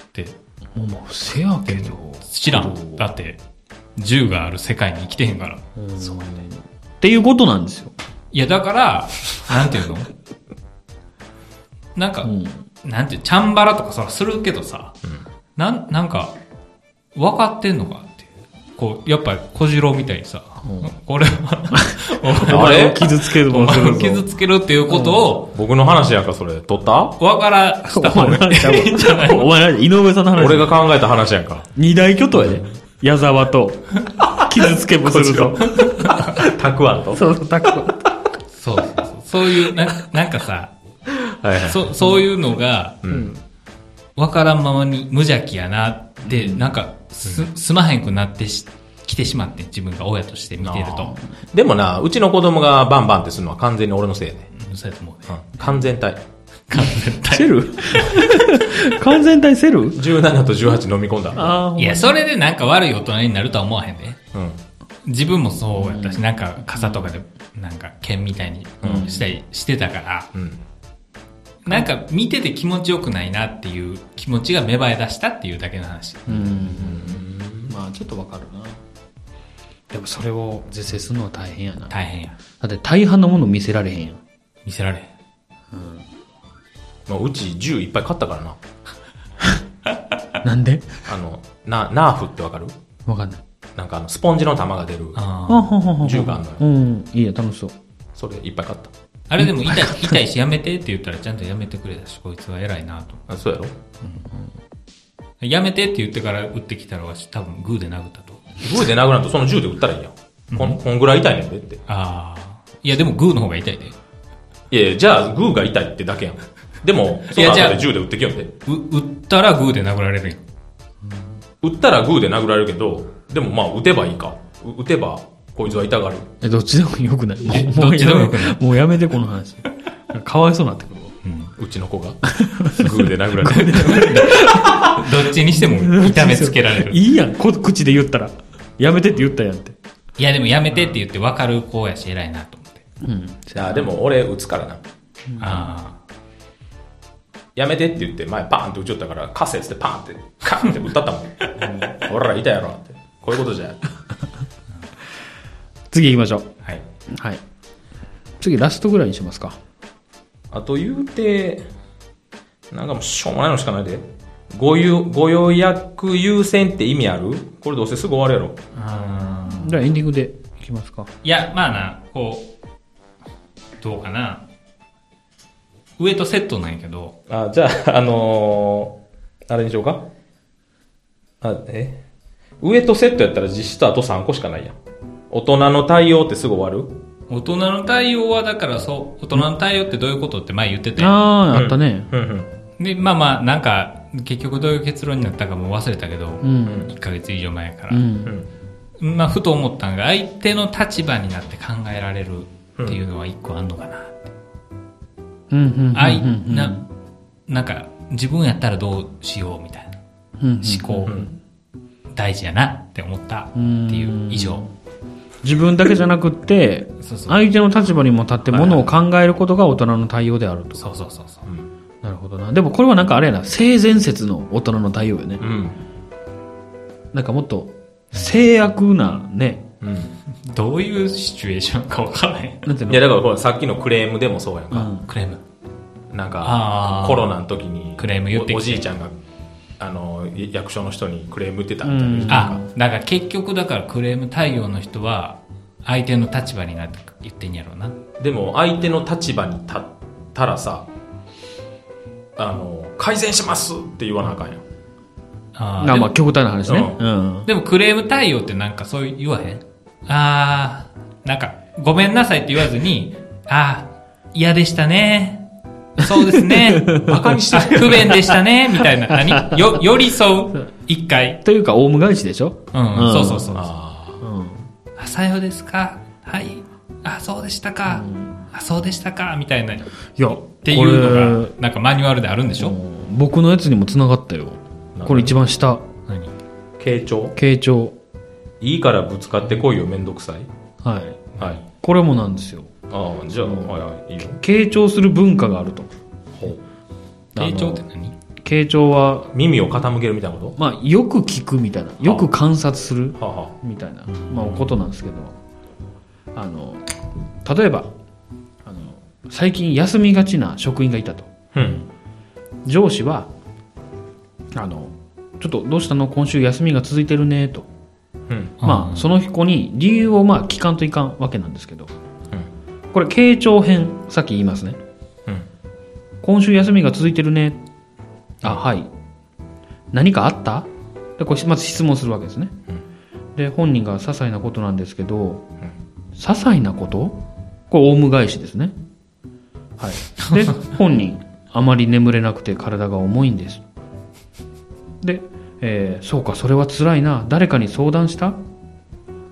って、もう、まあ、せやけど。知らん。だって、銃がある世界に生きてへんから。そうね。っていうことなんですよ。いや、だから、なんていうの？なんか、うん。なんていう、チャンバラとかそらするけどさ、なん、なんか、分かってんのかって。こう、やっぱ小次郎みたいにさ、これは、[LAUGHS] あれ？を傷つけるお前を傷つけるっていうことを、僕の話やんか、それ。取った？分からした方がいいんじゃないお前何井上さんの話。俺が考えた話やんか。二大巨頭やで。矢沢と、傷つけもすると。たくあんと。そうそう、タック。そうそうそう。そういう、な、なんかさ、はいはい。そ、そういうのが、うん。わからんままに無邪気やなって、なんか、す、すまへんくなってし、来てしまって、自分が親として見てると。でもな、うちの子供がバンバンってするのは完全に俺のせいやね。うんそうやと思うね。うん。完全体。完全体セル？[LAUGHS] 完全体セル？17と18飲み込んだ。あいや、それでなんか悪い大人になるとは思わへんで。うん。自分もそうやったし、なんか傘とかで、なんか剣みたいにしたりしてたから、うん。なんか見てて気持ちよくないなっていう気持ちが芽生え出したっていうだけの話。うん。まあ、ちょっとわかるな。でもそれを是正するのは大変やな。だ大変や。って大半のもの見せられへんやん。見せられへん。まあ、うち銃いっぱい買ったからな。[LAUGHS] なんで？あの、な、ナーフってわかる？わかんない。なんかあの、スポンジの玉が出る。ああほんほんほん銃があんのようん。いいや、楽しそう。それいっぱい買った。あれでも痛い、痛いしやめてって言ったらちゃんとやめてくれたし、こいつは偉いなと。あそうやろ？やめてって言ってから撃ってきたらわし多分グーで殴ったと。グーで殴らんとその銃で撃ったらいいやん。こん、こんぐらい痛いねんでって。ああ。いやでもグーの方が痛いで。いやいやじゃあグーが痛いってだけやん。でも、そいやじゃあの後で銃で撃ってきよんで。う撃ったらグーで殴られるやん。撃ったらグーで殴られるけど、でもまあ撃てばいいか。う撃てば、こいつは痛がる。え、どっちでもよくないえもうどっちでもよくないもうやめて、この話。かわいそうになってくるわ。うちの子が。グーで殴られる。どっちにしても痛めつけられる。いいいやん、こ口で言ったら。やめてって言ったやんって。やでもやめてって言って分かる子やし偉いなと思って。うん。あでも俺撃つからな。あやめてって言って前パーンって撃ちよったから、カセつってパーンって、カーンって撃ったったもん。ほら、痛いやろって。こういうことじゃ。次行きましょう。あ。はい。はい。次、ラストぐらいにしますか。あと言うて、なんかもうしょうもないのしかないで。ごゆご予約優先って意味ある？これどうせすぐ終わるやろ。うんじゃあエンディングでいきますか。いや、まあな、こう、どうかな。上とセットなんやけど、あ、じゃあ、あのー、あれにしようか。あ、え？上とセットやったら実質あと3個しかないやん。大人の対応ってすぐ終わる？大人の対応はだからそう、大人の対応ってどういうことって前言ってて。ああ、あったね。うんうん。で、まあまあ、なんか、結局どういう結論になったかもう忘れたけど、うん。1ヶ月以上前かうら。ん。うん。まあ、ふと思ったんが、相手の立場になって考えられるっていうのは一個あんのかな。うん。うん。あい、うんな、なんか、自分やったらどうしようみたいなうん思考、大事やなって思ったっていう以上。自分だけじゃなくって。相手の立場にも立ってものを考えることが大人の対応であると。そうそうそうそう。なるほどな。でもこれはなんかあれやな、性善説の大人の対応よね。うん。なんかもっと、制約なね、うん。どういうシチュエーションかわからへん。なんていいや、だからほら、さっきのクレームでもそうやんか。うんクレーム。なんか、コロナの時に、クレーム言ってきておおじいちゃんが、あの、役所の人にクレーム言ってたみたいなうんあ、だから結局だからクレーム対応の人は、相手の立場になって言ってんやろうな。でも、相手の立場に立ったらさ、あの、改善しますって言わなあかんやん。あーあまあでも極端な話ね。ううん。でもクレーム対応ってなんかそう言わへん？あー、なんか、ごめんなさいって言わずに、あー、嫌でしたね。そうですね。[LAUGHS] バカにしてあ不便でしたね。みたいな。何？よ、寄り添う。一回。というか、オウム返しでしょ？うん、うんそうそうそう。あうん。あ、さようですか。はい。あ、そうでしたか。あ、そうでしたか。みたいな。っいや、っていうのが、なんかマニュアルであるんでしょ？僕のやつにも繋がったよ。これ一番下。何？あ、傾聴？傾聴。いいからぶつかってこいよ、めんどくさい。はい。はい。これもなんですよ。ああ、じゃあ、はいはい、いいよ。傾聴する文化があると。傾聴って何？傾聴は、耳を傾けるみたいなこまあ、よく聞くみたいな。よく観察するとはあ、はみたいな、まあ、ことなんですけど、あの、例えば、あの、最近休みがちな職員がいたと。あ、うん。上司は、あの、ちょっとどうしたの？今週休みが続いてるね、と。うん。まあ、その子に理由をまあ聞かんといかんわけなんですけど、これ、傾聴編、さっき言いますね。うん。今週休みが続いてるね。あ、はい。何かあった？で、これ、まず質問するわけですね。で、本人が些細なことなんですけど、些細なこと？これ、オウム返しですね。はい。で、[LAUGHS] 本人、あまり眠れなくて体が重いんです。で、えーそうか、それは辛いな。誰かに相談した？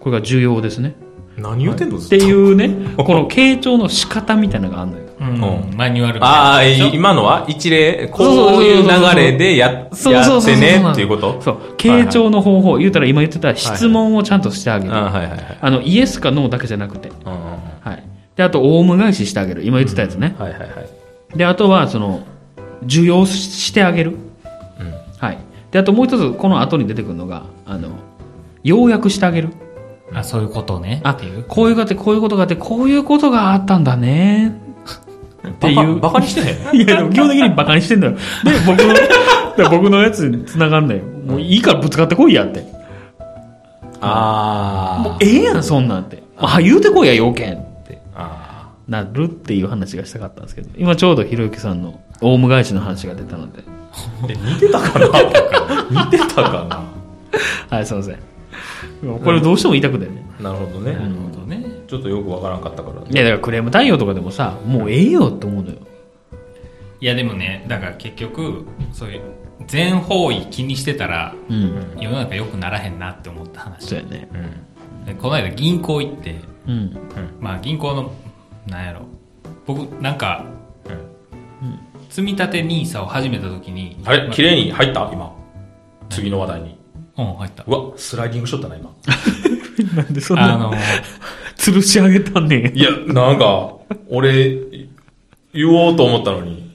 これが重要ですね。何言ってんの、っていうね、この傾聴の仕方みたいなのがあるのよ。うん、マニュアルみたいなああ、今のは一例、こういう流れでややそうそうそうそうってねっていうこと？そう。傾聴の方法、言うたら今言ってた質問をちゃんとしてあげる。ああはいはいはい。あの、イエスかノーだけじゃなくて。はい。で、あと、オウム返ししてあげる。今言ってたやつね。はいはいはい。で、あとは、その、受容してあげる。はい。で、あともう一つ、この後に出てくるのが、あの、要約してあげる。あ、そういうことね。あっていう。、こういうことがあって、こういうことがあって、こういうことがあったんだね。っていうバカにしてへん [LAUGHS] いや、でも基本的にバカにしてんだよ。で、僕の、で僕のやつに繋がんだよ。もういいからぶつかってこいやって。もうあええやん、そんなんって。あ、言うてこいや、要件ってあ。あなるっていう話がしたかったんですけど、今ちょうどひろゆきさんのオウム返しの話が出たので。似てたかな？[LAUGHS] 似てたかな？はい、すいません。これどうしても言いたくてね。なるほどね。なるほどね。ちょっとよくわからんかったから。いや、だからクレーム対応とかでもさ、もうええよって思うのよ。いやでもね、だから結局、そういう、全方位気にしてたら、うん。世の中良くならへんなって思った話。そうやね。うん。でこの間銀行行って、うん。まあ銀行の、なんやろ。僕、なんか、積み立て NISA を始めた時に、あれ？綺麗に入った？今。次の話題に。うん、入った。うわ、スライディングしとったな、今。[LAUGHS] なんでそんな、あの、吊るし上げたんねん。いや、なんか、俺、言おうと思ったのに。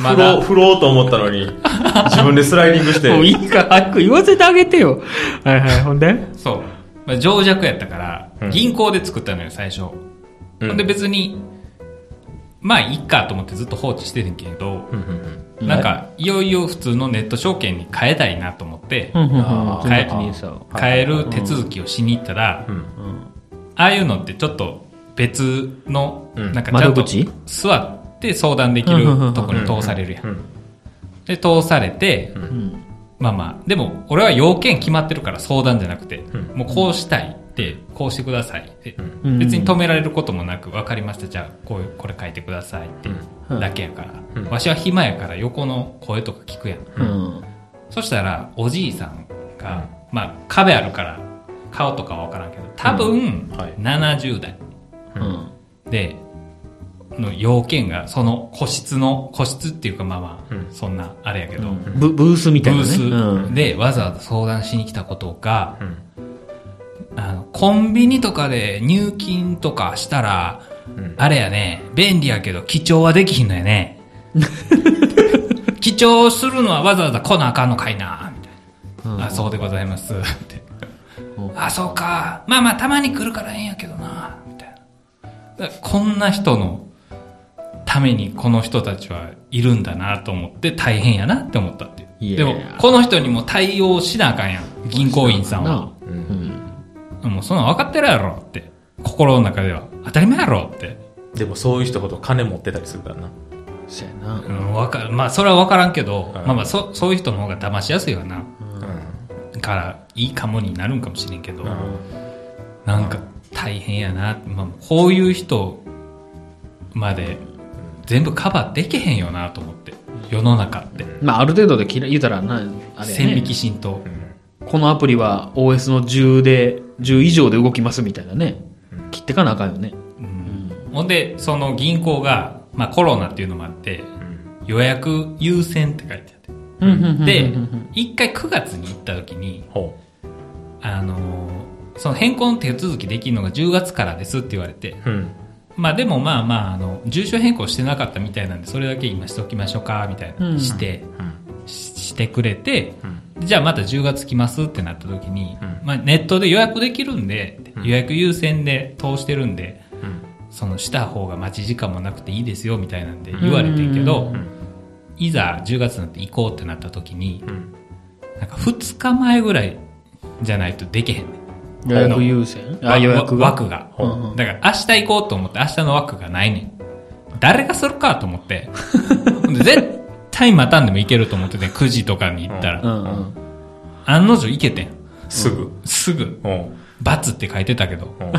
まだ振ろう、と思ったのに、自分でスライディングして。もういいから早く言わせてあげてよ。はいはい、ほんで？そう。まあ、情弱やったから、うん銀行で作ったのよ、最初。うんほんで別に、まあいいかと思ってずっと放置してるんけど、なんかいよいよ普通のネット証券に変えたいなと思って、うん変える手続きをしに行ったら。ああいうのってちょっと別の、うん。なんかちゃんと座って相談できるところに通されるやん。うん。で、通されて、うん。まあまあ、でも俺は要件決まってるから相談じゃなくて、うん。もうこうしたいこうしてください。って、うん。別に止められることもなく、分かりました、じゃあこういう、これ書いてくださいって、うん。だけやから、うん。わしは暇やから横の声とか聞くやん。うん。そしたら、おじいさんが、まあ壁あるから、顔とかは分からんけど、多分、はい。70代。うん。で、の要件が、その個室の、個室っていうかまあまあ、うん。そんな、あれやけど、ブブースみたいなね。ブーうん。スでわざわざ相談しに来たことが、うん。あの、コンビニとかで入金とかしたら、うんあれやね、便利やけど記帳はできひんのやね。[LAUGHS] 記帳するのはわざわざ来なあかんのかいな、みたいな。あ、そうでございます、って。あ、そうか。まあまあ、たまに来るからええんやけどな、みたいな。こんな人のためにこの人たちはいるんだなと思って大変やなって思ったっていう。でも、この人にも対応しなあかんやん。銀行員さんは。うんもうそんなん分かってるやろって。心の中では。当たり前やろって。でもそういう人ほど金持ってたりするからな。そうやなうん、わかまあ、それは分からんけど、うんまあまあ、そ、そういう人の方が騙しやすいわな。うん。から、いいかもになるんかもしれんけど、うんなんか大変やな。まあ、こういう人まで全部カバーできへんよなと思って。世の中って。まあある程度で切ら言うたらなあれやね線引き浸透。このアプリは OS の10で10以上で動きますみたいなね切ってかなあかんよねほんで、その銀行が、まあコロナっていうのもあって、予約優先って書いてあって。で、一回9月に行った時に、ほあのーその変更の手続きできるのが10月からですって言われて、う。うん。まあでもまあまあ、あの、住所変更してなかったみたいなんで、それだけ今しておきましょうか、みたいな、うんして、うん。ししてくれて、うん。じゃあまた10月来ますってなった時に、うんまあネットで予約できるんで、うん予約優先で通してるんで、うん。そのした方が待ち時間もなくていいですよみたいなんで言われてんけど、うんいざ10月になって行こうってなった時に、うん。なんか2日前ぐらいじゃないとできへんねん。予約優先？あわ予約が？枠が。うんうんだから明日行こうと思って明日の枠がないねん。誰がするかと思って。[LAUGHS] で絶対待たんでも行けると思ってて、9時とかに行ったら。うんうん案の定行けてん。すぐ。すぐ。うん。バツって書いてたけど。うん。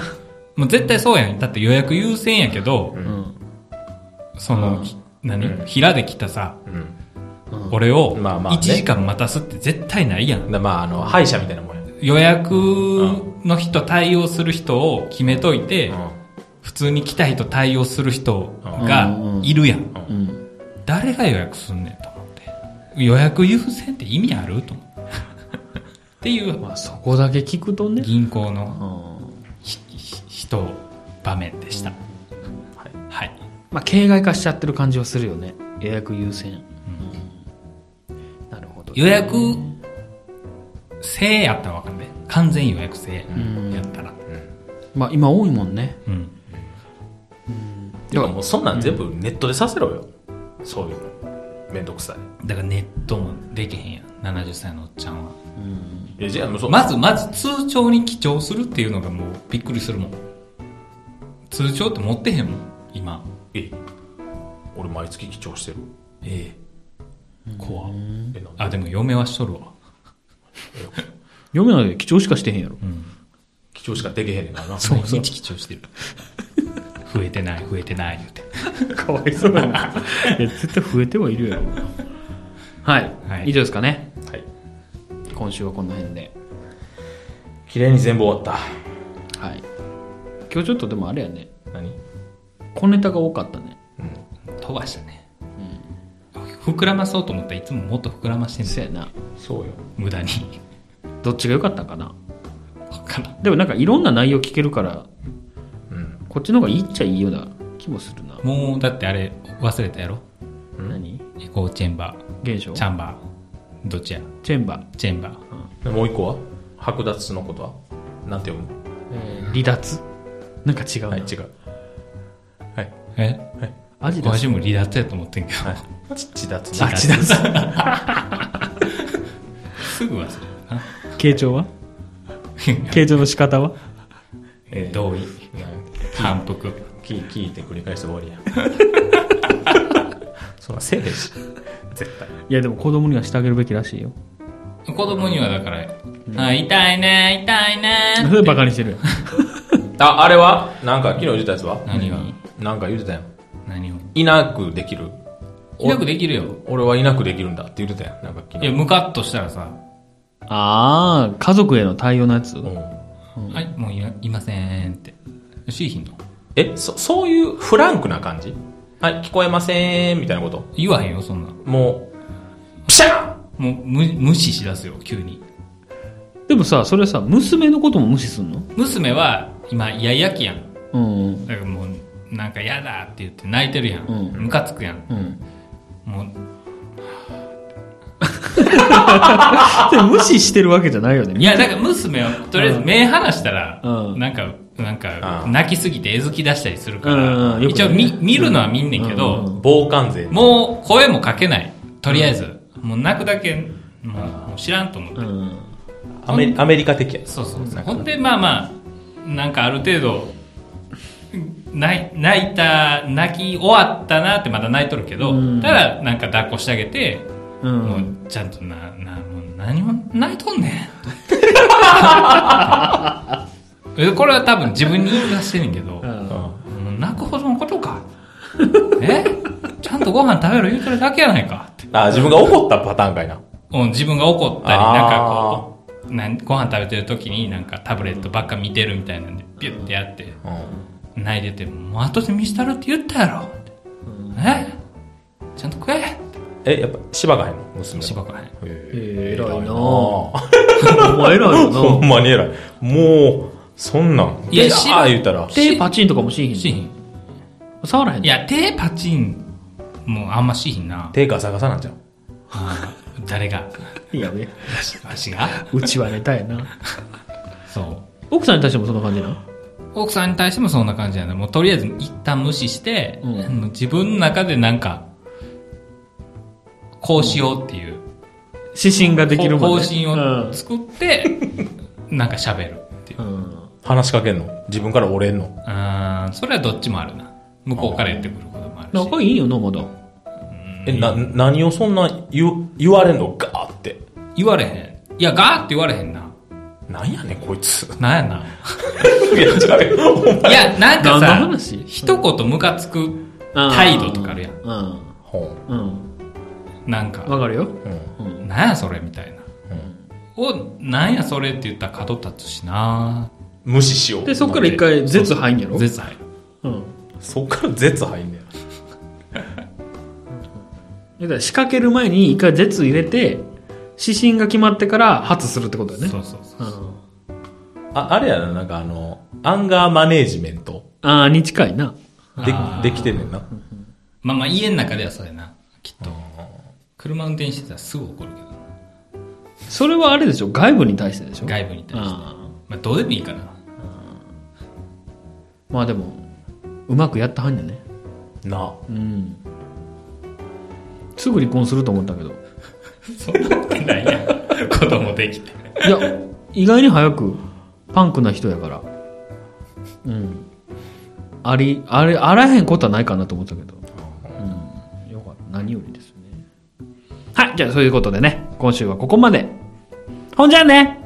もう絶対そうやん。だって予約優先やけど、うんその、ひ何、平で来たさ、うん。俺をまあまあね1時間待たすって絶対ないやん。だまあ、あの、歯医者みたいなもんや。予約の人対応する人を決めといて、うん。普通に来た人対応する人がうんいるやん。うん誰が予約すんねんと思って。予約優先って意味ある？と思って。っていうまあそこだけ聞くとね銀行うの人、場面でした。はい。まあ形骸化しちゃってる感じはするよね予約優先なるほど予約制やったらわかんない。完全予約制んやったら。まあ今多いもんねうん。でももうそんなん全部ネットでさせろよ。そういうの。めんどくさい。だからネットもできへんやん。70歳のおっちゃんは。え、じゃあもうそう。まず、まず通帳に記帳するっていうのがもうびっくりするもん。通帳って持ってへんもん、今。え、俺毎月記帳してる。ええ。怖え、なんで？あ、でも嫁はしとるわ。読めないで貴重しかしてへんやろ記帳しかできへんねんからな。そうそう。日記帳してる。増えてない、増えてない、言うて。[LAUGHS] かわいそうやな。いや、絶対増えてはいるやろ。はい。はい以上ですかね。はい。今週はこの辺で。綺麗に全部終わった。はい。今日ちょっとでもあれやね。何？小ネタが多かったね。飛ばしたね。膨らまそうと思ったらいつももっと膨らましてんのそやな。そうよ。無駄に。[LAUGHS] どっちが良かったかな？わからん。でもなんかいろんな内容聞けるから、うん。こっちの方がいいっちゃいいような気もするな。もう、だってあれ、忘れたやろ？何？エコーチェンバ現象？ー、チャンバー、どっちや？チェンバー。チェンバー。でもう一個は？剥奪のことは？なんて読む？えー離脱？なんか違うな。はい、違う。はい。え？あアジも離脱やと思ってんけど。はい。ちちだつあちだつ。[LAUGHS] すぐ忘れるな。傾聴は？傾聴の仕方は？えー同意。反復。聞聞いて繰り返して終わりや。[LAUGHS] そんなせえへんし。絶対。いや、でも子供にはしてあげるべきらしいよ。子供にはだから、あ痛いね、痛いね。それバカにしてるよ。[LAUGHS] あ、あれはなんか昨日言ってたやつは何が？なんか言ってたやん。何を？いなくできる。いなくできるよ。俺はいなくできるんだって言ってたやん。なんか昨いや、日。ムカッとしたらさ、ああ、家族への対応のやつ？うんはい、もういいませんって。しいひんの？え、そ、そういうフランクな感じ？はい、聞こえません、みたいなこと？言わへんよ、そんなん。もう、ピシャンもう無無視しだすよ、急に。でもさ、それさ、娘のことも無視すんの？娘は、今、イヤイヤ期やん。うん。だからもう、なんか嫌だって言って泣いてるやん。うんムカつくやん。うん。もう、[LAUGHS] でも無視してるわけじゃないよね。いや、だから娘は、とりあえず目離したら、うんなんか、なんかう、ん泣きすぎてえずき出したりするから、一応見、見るのは見んねんけど、うん傍観勢。もう声もかけない。とりあえず。もう泣くだけ、もう知らんと思って。うん。アメリアメリカ的や。そうそうそう。ほんで、まあまあ、なんかある程度、泣い泣いた、泣き終わったなってまだ泣いとるけど、うんただなんか抱っこしてあげて、う。もうんちゃんとな、な、もう何も泣いとんねん。[LAUGHS] えこれは多分自分に言い出してんねんけど、うん泣くほどのことか。え？ちゃんとご飯食べろ言うとるだけやないかって。あ、自分が怒ったパターンかいな。うん自分が怒ったり、なんかこう、なんご飯食べてる時になんかタブレットばっか見てるみたいなんで、ピュッてやって、うん。泣いてて、もう後で見したるって言ったやろ。え？ちゃんと食ええ、やっぱ、芝がへんの？娘。しばかへん。へえー偉いなほ [LAUGHS] お前偉いよな。[LAUGHS] んまに偉い。もう、そんなん？いやああ言ったら。手パチンとかもしいひんのしひん。触らへんのいや、手パチン、もうあんましひんな。手ガサガサなんちゃう？あー誰が？いやね。わしが？うちはネタやな。そう。奥さんに対してもそんな感じな奥さんに対してもそんな感じやな。もうとりあえず一旦無視して、自分の中でなんか、こうしようっていう、指針ができるもん方ね。針を作って、なんか喋るっていうう。ん。話しかけんの？自分から折れんの？あーそれはどっちもあるな。向こうから言ってくることもあるし。仲いいよな、まだ。え、な、何をそんな言う、言われんの？ガーって。言われへん。いや、ガーって言われへんな。なんやねん、こいつ。なんやな。[LAUGHS] いや、違うよ。お前いや、なんかさ、話？一言ムカつく態度とかあるやん。うん。ほうん。なんか、わかるよ。う。うん。なんやそれみたいな。お、なんやそれって言ったら角立つしな無視しよう。で、そっから一回、絶入んやろ？絶対。うん。そっから絶入んね [LAUGHS] だから仕掛ける前に一回絶入れて、指針が決まってから発するってことだよね。そうそうそう。うん。あ、あれやな、なんかあの、アンガーマネージメントああ、に近いな。であーできてんねんな。まあまあ家の中ではそうやな。きっと。車運転してたらすぐ怒るけど。それはあれでしょ？外部に対してでしょ？外部に対して。あまあどうでもいいかな。あまあでも、うまくやったはんやね。な。うん。すぐ離婚すると思ったけど。[LAUGHS] そんなことないやん。子供できて。いや、意外に早く、パンクな人やから。うん。あり、あれ、あらへんことはないかなと思ったけど。うん。よかった。何よりですね。はい。じゃあ、そういうことでね、今週はここまで。ほんじゃあね